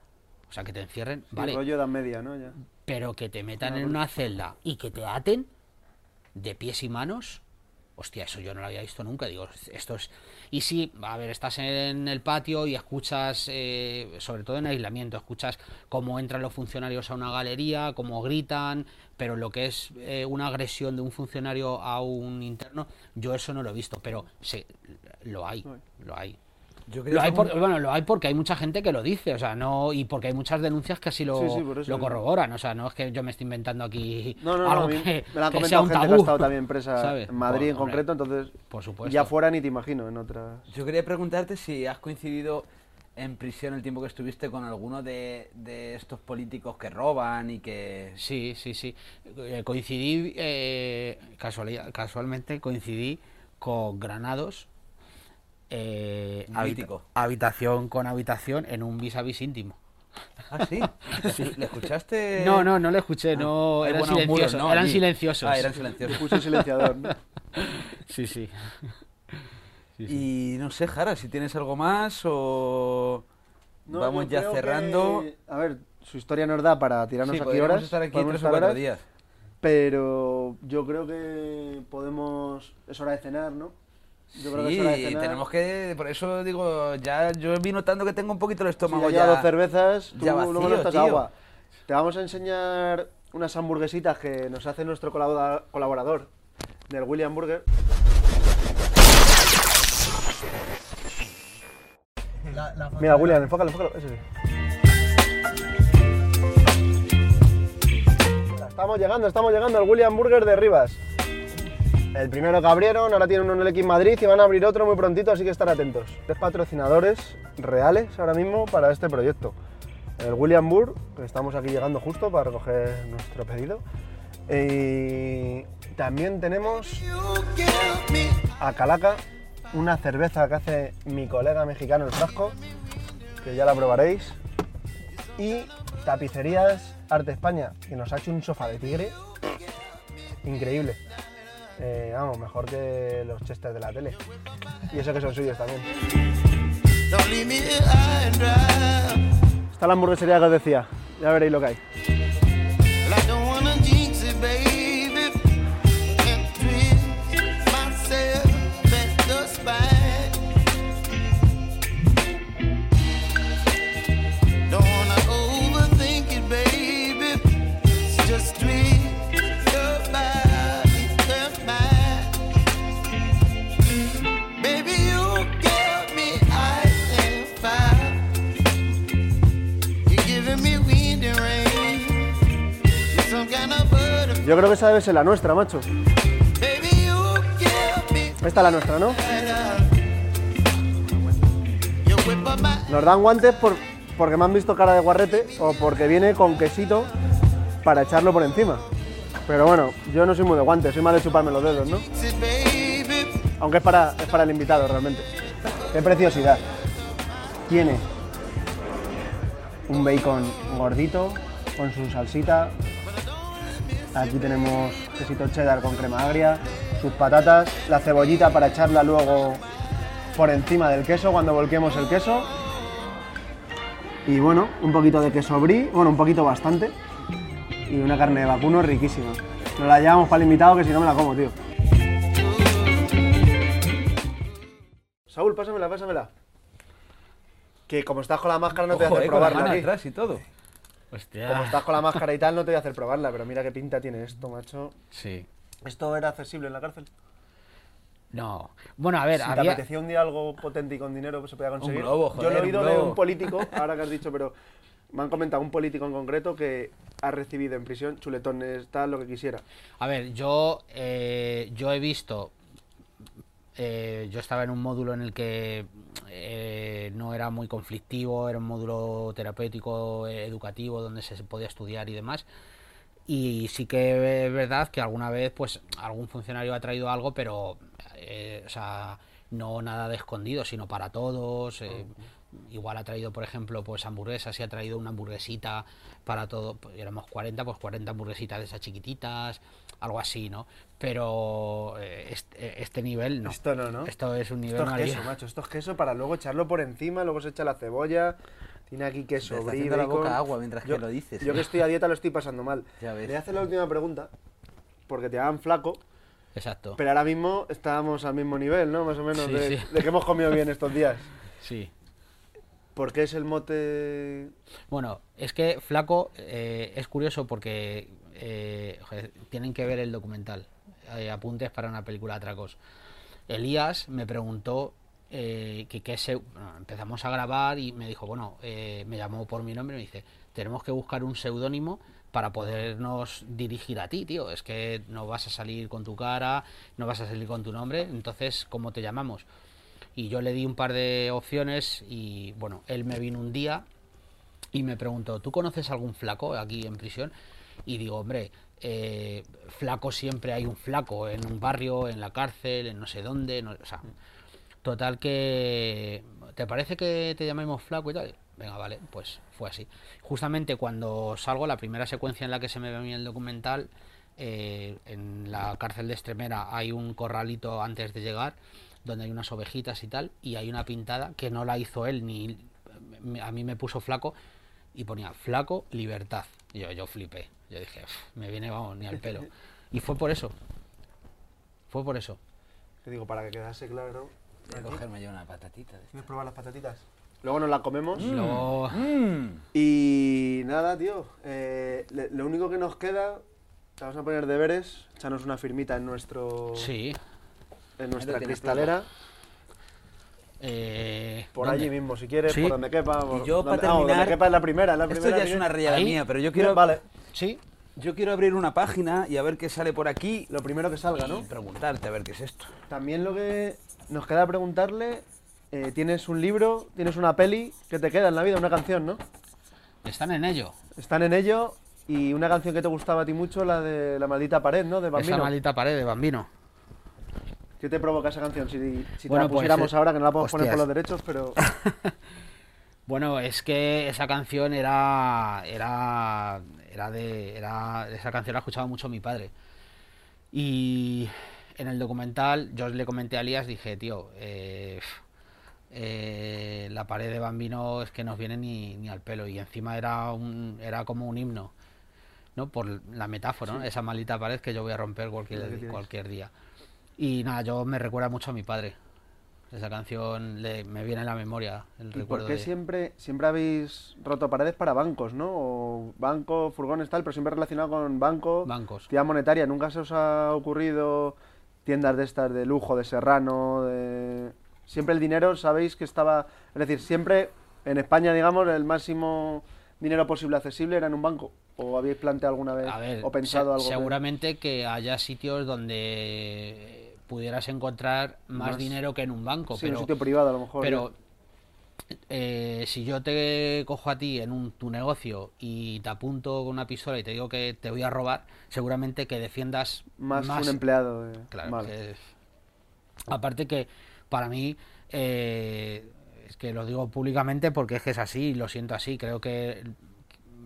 o sea, que te encierren, Sí, vale, rollo edad media, ¿no? Ya. pero que te metan en una celda y que te aten de pies y manos, hostia, eso yo no lo había visto nunca. Digo, esto es. Y si, a ver, estás en el patio y escuchas, eh, sobre todo en aislamiento, escuchas cómo entran los funcionarios a una galería, cómo gritan, pero lo que es eh, una agresión de un funcionario a un interno, yo eso no lo he visto, pero sí, lo hay, lo hay. Yo Lo hay, por- bueno, lo hay porque hay mucha gente que lo dice, o sea, no y porque hay muchas denuncias que así lo, Sí, sí, por eso. lo corroboran, o sea, no es que yo me esté inventando aquí No, no, no, algo mí que, me lo han que sea comentado un gente que ha tabú. estado también presa ¿sabes? en Madrid en hombre, concreto, entonces por supuesto. ya fuera ni te imagino en otras... Yo quería preguntarte si has coincidido en prisión el tiempo que estuviste con alguno de, de estos políticos que roban y que... Sí, sí, sí. Eh, coincidí, eh, casualidad- casualmente coincidí con Granados, eh, habitación con habitación en un vis a vis íntimo. Ah, sí. ¿Le escuchaste? No, no, no lo escuché, no, Hay eran muros, silenciosos, ¿no? eran silenciosos. Ah, eran silenciosos. Silenciador, ¿no? Sí, sí. Y no sé, Jara, si tienes algo más o... No, Vamos ya cerrando. que- A ver, su historia nos da para tirarnos Sí, aquí horas. estar aquí podemos tres o estar cuatro horas, días. Pero yo creo que podemos... Es hora de cenar, ¿no? Yo creo sí, que tenemos que, por eso digo, ya yo vi notando que tengo un poquito el estómago sí, ya. ya dos cervezas, tú ya vacío, luego no estás agua. Te vamos a enseñar unas hamburguesitas que nos hace nuestro colaborador del William Burger. La, la Mira, William, enfócalo, enfócalo. Estamos llegando, estamos llegando al William Burger de Rivas. El primero que abrieron, ahora tienen uno en el X Madrid y van a abrir otro muy prontito, así que estar atentos. Tres patrocinadores reales ahora mismo para este proyecto. El William Burr, que estamos aquí llegando justo para recoger nuestro pedido. Y también tenemos a Calaca, una cerveza que hace mi colega mexicano el frasco, que ya la probaréis. Y tapicerías Arte España, que nos ha hecho un sofá de tigre increíble. Eh, vamos, mejor que los chesters de la tele. Y eso que son suyos también. Está la hamburguesería que os decía, ya veréis lo que hay. Esa debe ser la nuestra, macho. Esta es la nuestra, ¿no? Nos dan guantes por, porque me han visto cara de guarrete o porque viene con quesito para echarlo por encima. Pero bueno, yo no soy muy de guantes, soy más de chuparme los dedos, ¿no? Aunque es para, es para el invitado realmente. ¡Qué preciosidad! Tiene un bacon gordito con su salsita. Aquí tenemos quesito cheddar con crema agria, sus patatas, la cebollita para echarla luego por encima del queso cuando volquemos el queso. Y bueno, un poquito de queso brie, bueno, un poquito bastante. Y una carne de vacuno riquísima. Nos la llevamos para el invitado que si no me la como, tío. Saúl, pásamela, pásamela. Que como estás con la máscara no te Ojo, hacer eh, con la probarla. mano aquí. atrás y todo. Hostia. Como estás con la máscara y tal, no te voy a hacer probarla, pero mira qué pinta tiene esto, macho. Sí. ¿Esto era accesible en la cárcel? No. Bueno, a ver, Si te había... apetecía un día algo potente y con dinero, pues se podía conseguir. globo, Yo lo joder, he oído un de un político, ahora que has dicho, pero me han comentado un político en concreto que ha recibido en prisión chuletones, tal, lo que quisiera. A ver, yo, eh, yo he visto, eh, yo estaba en un módulo en el que eh, no era muy conflictivo, era un módulo terapéutico, eh, educativo, donde se podía estudiar y demás. Y sí que es verdad que alguna vez, pues, algún funcionario ha traído algo, pero, eh, o sea, no nada de escondido, sino para todos. Igual ha traído, por ejemplo, pues hamburguesas y ha traído una hamburguesita para todo. Pues, éramos 40, pues 40 hamburguesitas de esas chiquititas, algo así, ¿no? Pero eh, este, este nivel no. Esto no, ¿no? Esto es un nivel Esto es queso, macho. Esto es queso para luego echarlo por encima, luego se echa la cebolla. Tiene aquí queso, está brie, haciendo la boca agua mientras que yo, lo dices, Yo eh. que estoy a dieta lo estoy pasando mal. Ya ves. Le voy a hacer la última pregunta, porque te hagan flaco, Exacto. pero ahora mismo estábamos al mismo nivel, ¿no? Más o menos, Sí, de, sí. de que hemos comido bien estos días. Sí. ¿Por qué es el mote...? Bueno, es que Flaco eh, es curioso porque eh, tienen que ver el documental. eh, apuntes para una película atracos. Elías me preguntó eh, que qué se... empezamos a grabar y me dijo, bueno, eh, me llamó por mi nombre y me dice, tenemos que buscar un seudónimo para podernos dirigir a ti, tío. Es que no vas a salir con tu cara, no vas a salir con tu nombre, entonces, ¿cómo te llamamos? Y yo le di un par de opciones y, bueno, él me vino un día y me preguntó, ¿tú conoces algún flaco aquí en prisión? Y digo, hombre, eh, flaco siempre hay un flaco en un barrio, en la cárcel, en no sé dónde, no- o sea, total que, ¿te parece que te llamemos flaco y tal? Venga, vale, pues fue así. Justamente cuando salgo, la primera secuencia en la que se me ve a mí el documental, eh, en la cárcel de Extremera hay un corralito antes de llegar, donde hay unas ovejitas y tal, y hay una pintada que no la hizo él, ni a mí me puso flaco, y ponía flaco, libertad. Y yo, yo flipé. Yo dije, "Uf, me viene, vamos, ni al pelo. Y fue por eso. Fue por eso. Te digo, para que quedase claro. Voy a cogerme yo una patatita. ¿Quieres probar las patatitas? Luego nos las comemos. Y luego, Mm. Y nada, tío. eh, le- lo único que nos queda, te vamos a poner deberes, echarnos una firmita en nuestro sí. en nuestra cristalera, eh, por ¿dónde? allí mismo, si quieres, Sí. por donde quepa. por- yo, donde- para vamos, donde terminar, quepa es la primera, la Esto primera ya que es una ¿Ahí? mía, pero yo Quiero, quiero... vale. Sí. Yo quiero abrir una página y a ver qué sale por aquí. Lo primero que salga, Y ¿no? preguntarte a ver qué es esto. También lo que nos queda preguntarle, eh, tienes un libro, tienes una peli que te queda en la vida, una canción, ¿no? Están en ello. Están en ello y una canción que te gustaba a ti mucho, la de La maldita pared, ¿no? De Esa Bambino. maldita pared de Bambino. ¿Qué te provoca esa canción? Si, si Bueno, te la pues, pusiéramos eh, ahora, que no la podemos poner por los derechos, pero... Bueno, es que esa canción era. Era. Era de. Era, esa canción la escuchaba mucho mi padre. Y en el documental yo le comenté a Elías, dije, tío, eh, eh, la pared de Bambino es que nos viene ni, ni al pelo. Y encima era un, era como un himno. ¿no? Por la metáfora, ¿no? Esa maldita pared que yo voy a romper cualquier, cualquier día. Y nada, yo me recuerda mucho a mi padre. Esa canción le- me viene a la memoria el ¿Y por qué de- siempre, siempre habéis roto paredes para bancos, no? O banco, furgones, tal, pero siempre relacionado con banco, bancos. entidad monetaria. ¿Nunca se os ha ocurrido tiendas de estas de lujo, de serrano, de... Siempre el dinero, sabéis que estaba... Es decir, siempre en España, digamos, el máximo dinero posible accesible era en un banco. ¿O habéis planteado alguna vez ver, o pensado se- algo? seguramente que haya sitios donde pudieras encontrar más, Más- dinero que en un banco, Sí, en pero, un sitio privado a lo mejor. pero eh, si yo te cojo a ti en un, tu negocio y te apunto con una pistola y te digo que te voy a robar, seguramente que defiendas más, un empleado. de- Claro, Vale. que- aparte que para mí, eh, es que lo digo públicamente porque es que es así, lo siento así, creo que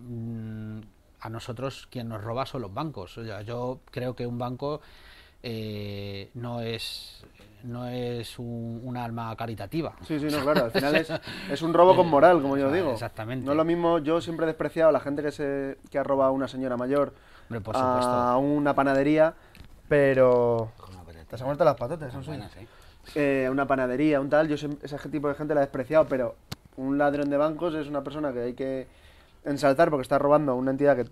mm, a nosotros quien nos roba son los bancos. O sea, yo creo que un banco eh, no es no es un, un alma caritativa. Sí, sí, no, claro. Al final es, es un robo con moral, como yo o sea, digo. exactamente. No es lo mismo, yo siempre he despreciado a la gente que, se, que ha robado a una señora mayor Hombre, por a una panadería, pero... ¿Te has muerto las patatas? Buenas, ¿eh? Eh, una panadería, un tal, yo ese tipo de gente la he despreciado, pero un ladrón de bancos es una persona que hay que ensalzar porque está robando a una entidad que,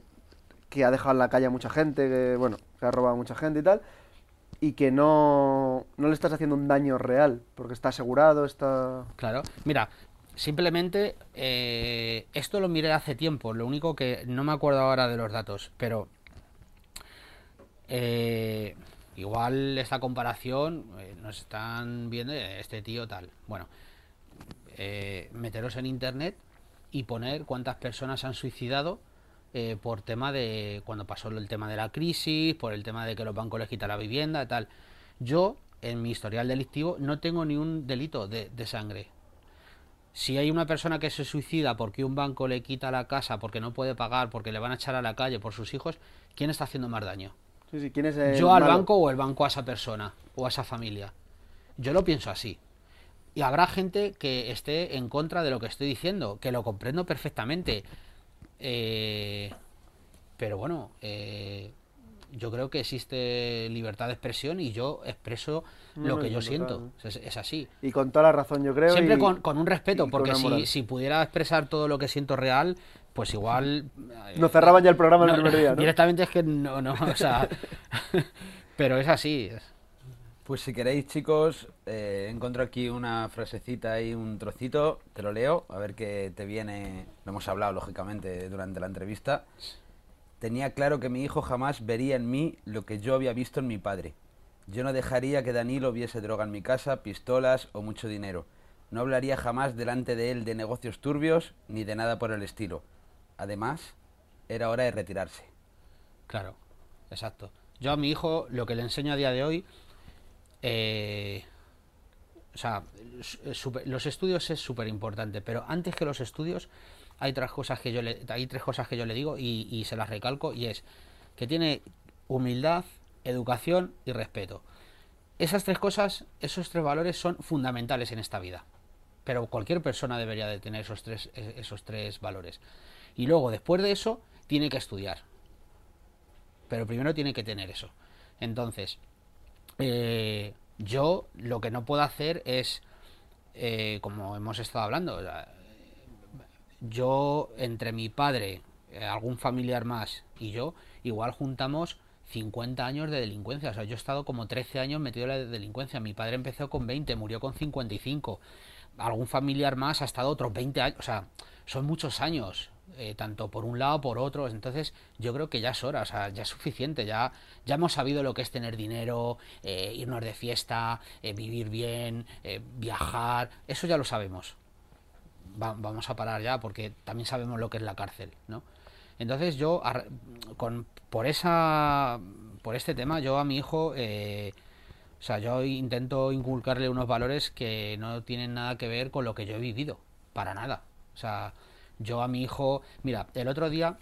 que ha dejado en la calle a mucha gente, que, bueno, que ha robado a mucha gente y tal, y que no, no le estás haciendo un daño real, porque está asegurado, está... Claro, mira, simplemente eh, esto lo miré hace tiempo, lo único que no me acuerdo ahora de los datos, pero eh, igual esta comparación eh, nos están viendo este tío tal. Bueno, meteros en internet y poner cuántas personas han suicidado eh, por tema de cuando pasó el tema de la crisis, por el tema de que los bancos les quitan la vivienda y tal. Yo, en mi historial delictivo, no tengo ni un delito de, de sangre. Si hay una persona que se suicida porque un banco le quita la casa, porque no puede pagar, porque le van a echar a la calle por sus hijos, ¿quién está haciendo más daño? Sí, sí, ¿quién es el ¿Yo al malo? banco o el banco a esa persona o a esa familia? Yo lo pienso así. Y habrá gente que esté en contra de lo que estoy diciendo, que lo comprendo perfectamente. Eh, pero bueno, eh, yo creo que existe libertad de expresión y yo expreso No, lo que yo siento. Es, es así. Y con toda la razón, yo creo. Siempre y- con, con un respeto, porque si, si pudiera expresar todo lo que siento real, pues igual... Nos cerraban ya el programa el No, primer día, ¿no? Directamente es que no, no, o sea... pero es así. es- Pues si queréis, chicos, eh, encuentro aquí una frasecita y un trocito, te lo leo, a ver qué te viene. Lo hemos hablado, lógicamente, durante la entrevista. Tenía claro que mi hijo jamás vería en mí lo que yo había visto en mi padre. Yo no dejaría que Danilo viese droga en mi casa, pistolas o mucho dinero. No hablaría jamás delante de él de negocios turbios ni de nada por el estilo. Además, era hora de retirarse. Claro, exacto. Yo a mi hijo lo que le enseño a día de hoy, eh, o sea, súper- los estudios es súper importante, pero antes que los estudios hay tres cosas que yo le, hay tres cosas que yo le digo y, y se las recalco y es que tiene humildad, educación y respeto. Esas tres cosas, esos tres valores son fundamentales en esta vida. Pero cualquier persona debería de tener esos tres, eh, esos tres valores. Y luego, después de eso, tiene que estudiar. Pero primero tiene que tener eso. Entonces, eh, yo lo que no puedo hacer es, eh, como hemos estado hablando, yo entre mi padre, eh, algún familiar más y yo, igual juntamos 50 años de delincuencia. O sea, yo he estado como 13 años metido en la delincuencia. Mi padre empezó con 20, murió con 55. Algún familiar más ha estado otros 20 años. O sea, son muchos años. Eh, tanto por un lado por otro. Entonces, yo creo que ya es hora, o sea, ya es suficiente, ya, ya hemos sabido lo que es tener dinero, eh, irnos de fiesta, eh, vivir bien, viajar, eso ya lo sabemos. Va- vamos a parar ya porque también sabemos lo que es la cárcel, ¿no? Entonces yo, con, por esa, por este tema, yo a mi hijo, o sea, yo intento inculcarle unos valores que no tienen nada que ver con lo que yo he vivido, para nada. O sea, yo a mi hijo, mira, el otro día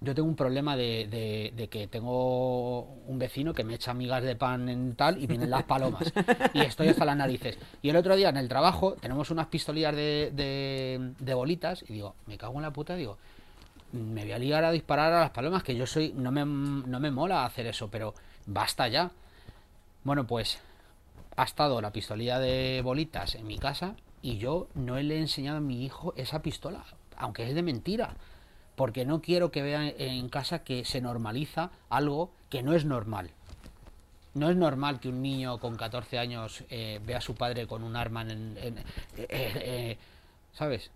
yo tengo un problema de, de- de que tengo un vecino que me echa migas de pan en tal y vienen las palomas. Y estoy hasta las narices. Y el otro día en el trabajo tenemos unas pistolillas de, de- de bolitas y digo, me cago en la puta, digo, me voy a ligar a disparar a las palomas, que yo soy, no me, no me mola hacer eso, pero basta ya. Bueno, pues ha estado la pistolilla de bolitas en mi casa y yo no le he enseñado a mi hijo esa pistola, aunque es de mentira, porque no quiero que vea en casa que se normaliza algo que no es normal. No es normal que un niño con 14 años eh, vea a su padre con un arma en... en- eh, eh, ¿Sabes?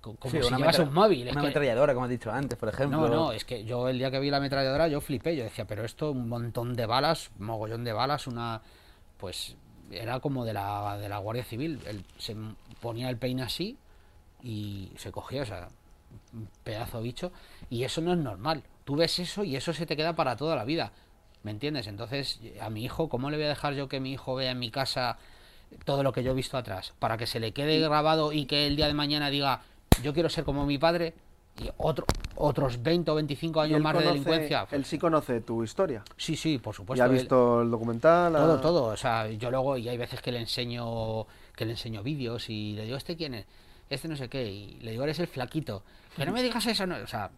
Co- Como Sí, si una llevase metra- un móvil. Una que- ametralladora, como has dicho antes, por ejemplo. no, no, es que yo el día que vi la ametralladora yo flipé, yo decía, pero esto, un montón de balas, mogollón de balas, una, pues era como de la, de la Guardia Civil, Él se ponía el peine así y se cogía, o sea, un pedazo de bicho, y eso no es normal, tú ves eso y eso se te queda para toda la vida, ¿me entiendes? Entonces, a mi hijo, ¿cómo le voy a dejar yo que mi hijo vea en mi casa todo lo que yo he visto atrás? Para que se le quede grabado y que el día de mañana diga, yo quiero ser como mi padre, y otro, otros 20 o 25 Y años más de delincuencia. Él sí conoce tu historia. Sí, sí, por Y supuesto. ha él- visto el documental. ha- todo, todo. O sea, yo luego, y hay veces que le enseño, que le enseño vídeos y le digo, ¿este quién es? Este no sé qué. Y le digo, eres el flaquito. Que no me digas eso, no. O sea,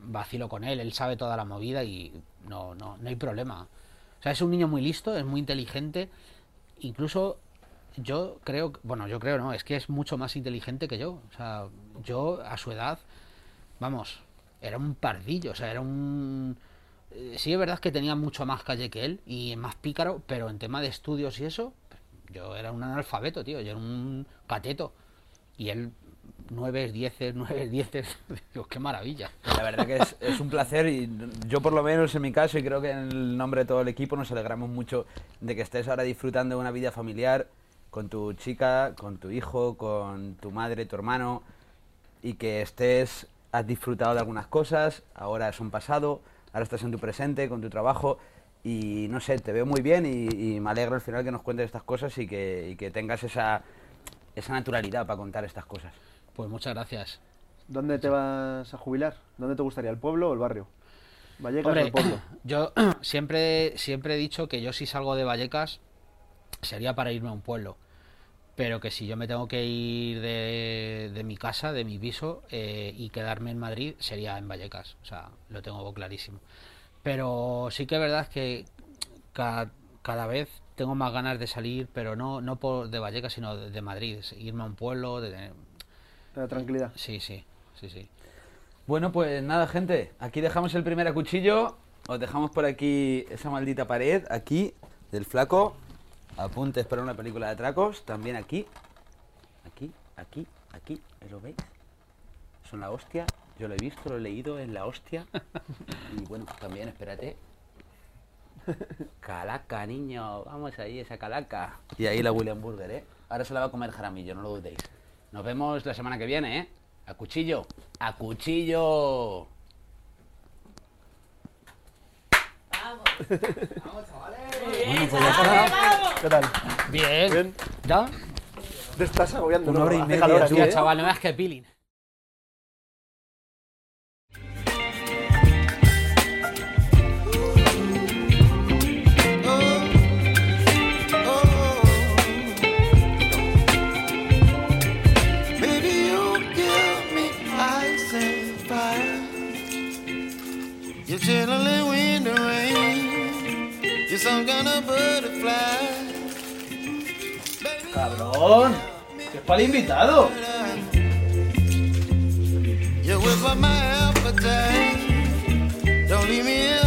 vacilo con él, él sabe toda la movida y no, no, no hay problema. O sea, es un niño muy listo, es muy inteligente. Incluso yo creo, bueno, yo creo, no, es que es mucho más inteligente que yo. O sea, yo a su edad, vamos, era un pardillo, o sea, era un... eh, Sí, es verdad que tenía mucho más calle que él y más pícaro, pero en tema de estudios y eso, yo era un analfabeto, tío, yo era un cateto. Y él, nueve, dieces, nueve, dieces, digo, qué maravilla. La verdad que es, es un placer y yo por lo menos en mi caso y creo que en el nombre de todo el equipo nos alegramos mucho de que estés ahora disfrutando de una vida familiar con tu chica, con tu hijo, con tu madre, tu hermano y que estés, has disfrutado de algunas cosas, ahora son pasado, ahora estás en tu presente, con tu trabajo y no sé, te veo muy bien y, y me alegro al final que nos cuentes estas cosas y que, y que tengas esa, esa naturalidad para contar estas cosas. Pues muchas gracias. ¿Dónde te vas a jubilar? ¿Dónde te gustaría? ¿El pueblo o el barrio? ¿Vallecas o el pueblo? yo siempre, siempre he dicho que yo si salgo de Vallecas sería para irme a un pueblo. Pero que si yo me tengo que ir de, de mi casa, de mi piso, eh, y quedarme en Madrid, sería en Vallecas. O sea, lo tengo clarísimo. Pero sí que es verdad que ca- cada, vez tengo más ganas de salir, pero no, no por de Vallecas, sino de, de Madrid. Irme a un pueblo, de tener- Te da tranquilidad. Sí, sí, sí, sí. Bueno, pues nada, gente. Aquí dejamos el primer acuchillo. Os dejamos por aquí esa maldita pared, aquí, del flaco. Apuntes para una película de atracos. También aquí. Aquí, aquí, aquí. ¿eh, ¿Lo veis? Son la hostia. Yo lo he visto, lo he leído, es la hostia. Y bueno, también, espérate. Calaca, niño. Vamos ahí, esa calaca. Y ahí la William Burger, ¿eh? Ahora se la va a comer Jaramillo, no lo dudéis. Nos vemos la semana que viene, ¿eh? A cuchillo. A cuchillo. Bueno, pues ya está. ¿Qué tal? Bien. Bien. ¿Ya? Te estás agobiando. Una ¿no? hora y media, calor ¿eh? chaval, no me das que peeling. Cabrón, que es para el invitado. You whip up my appetite. Don't leave me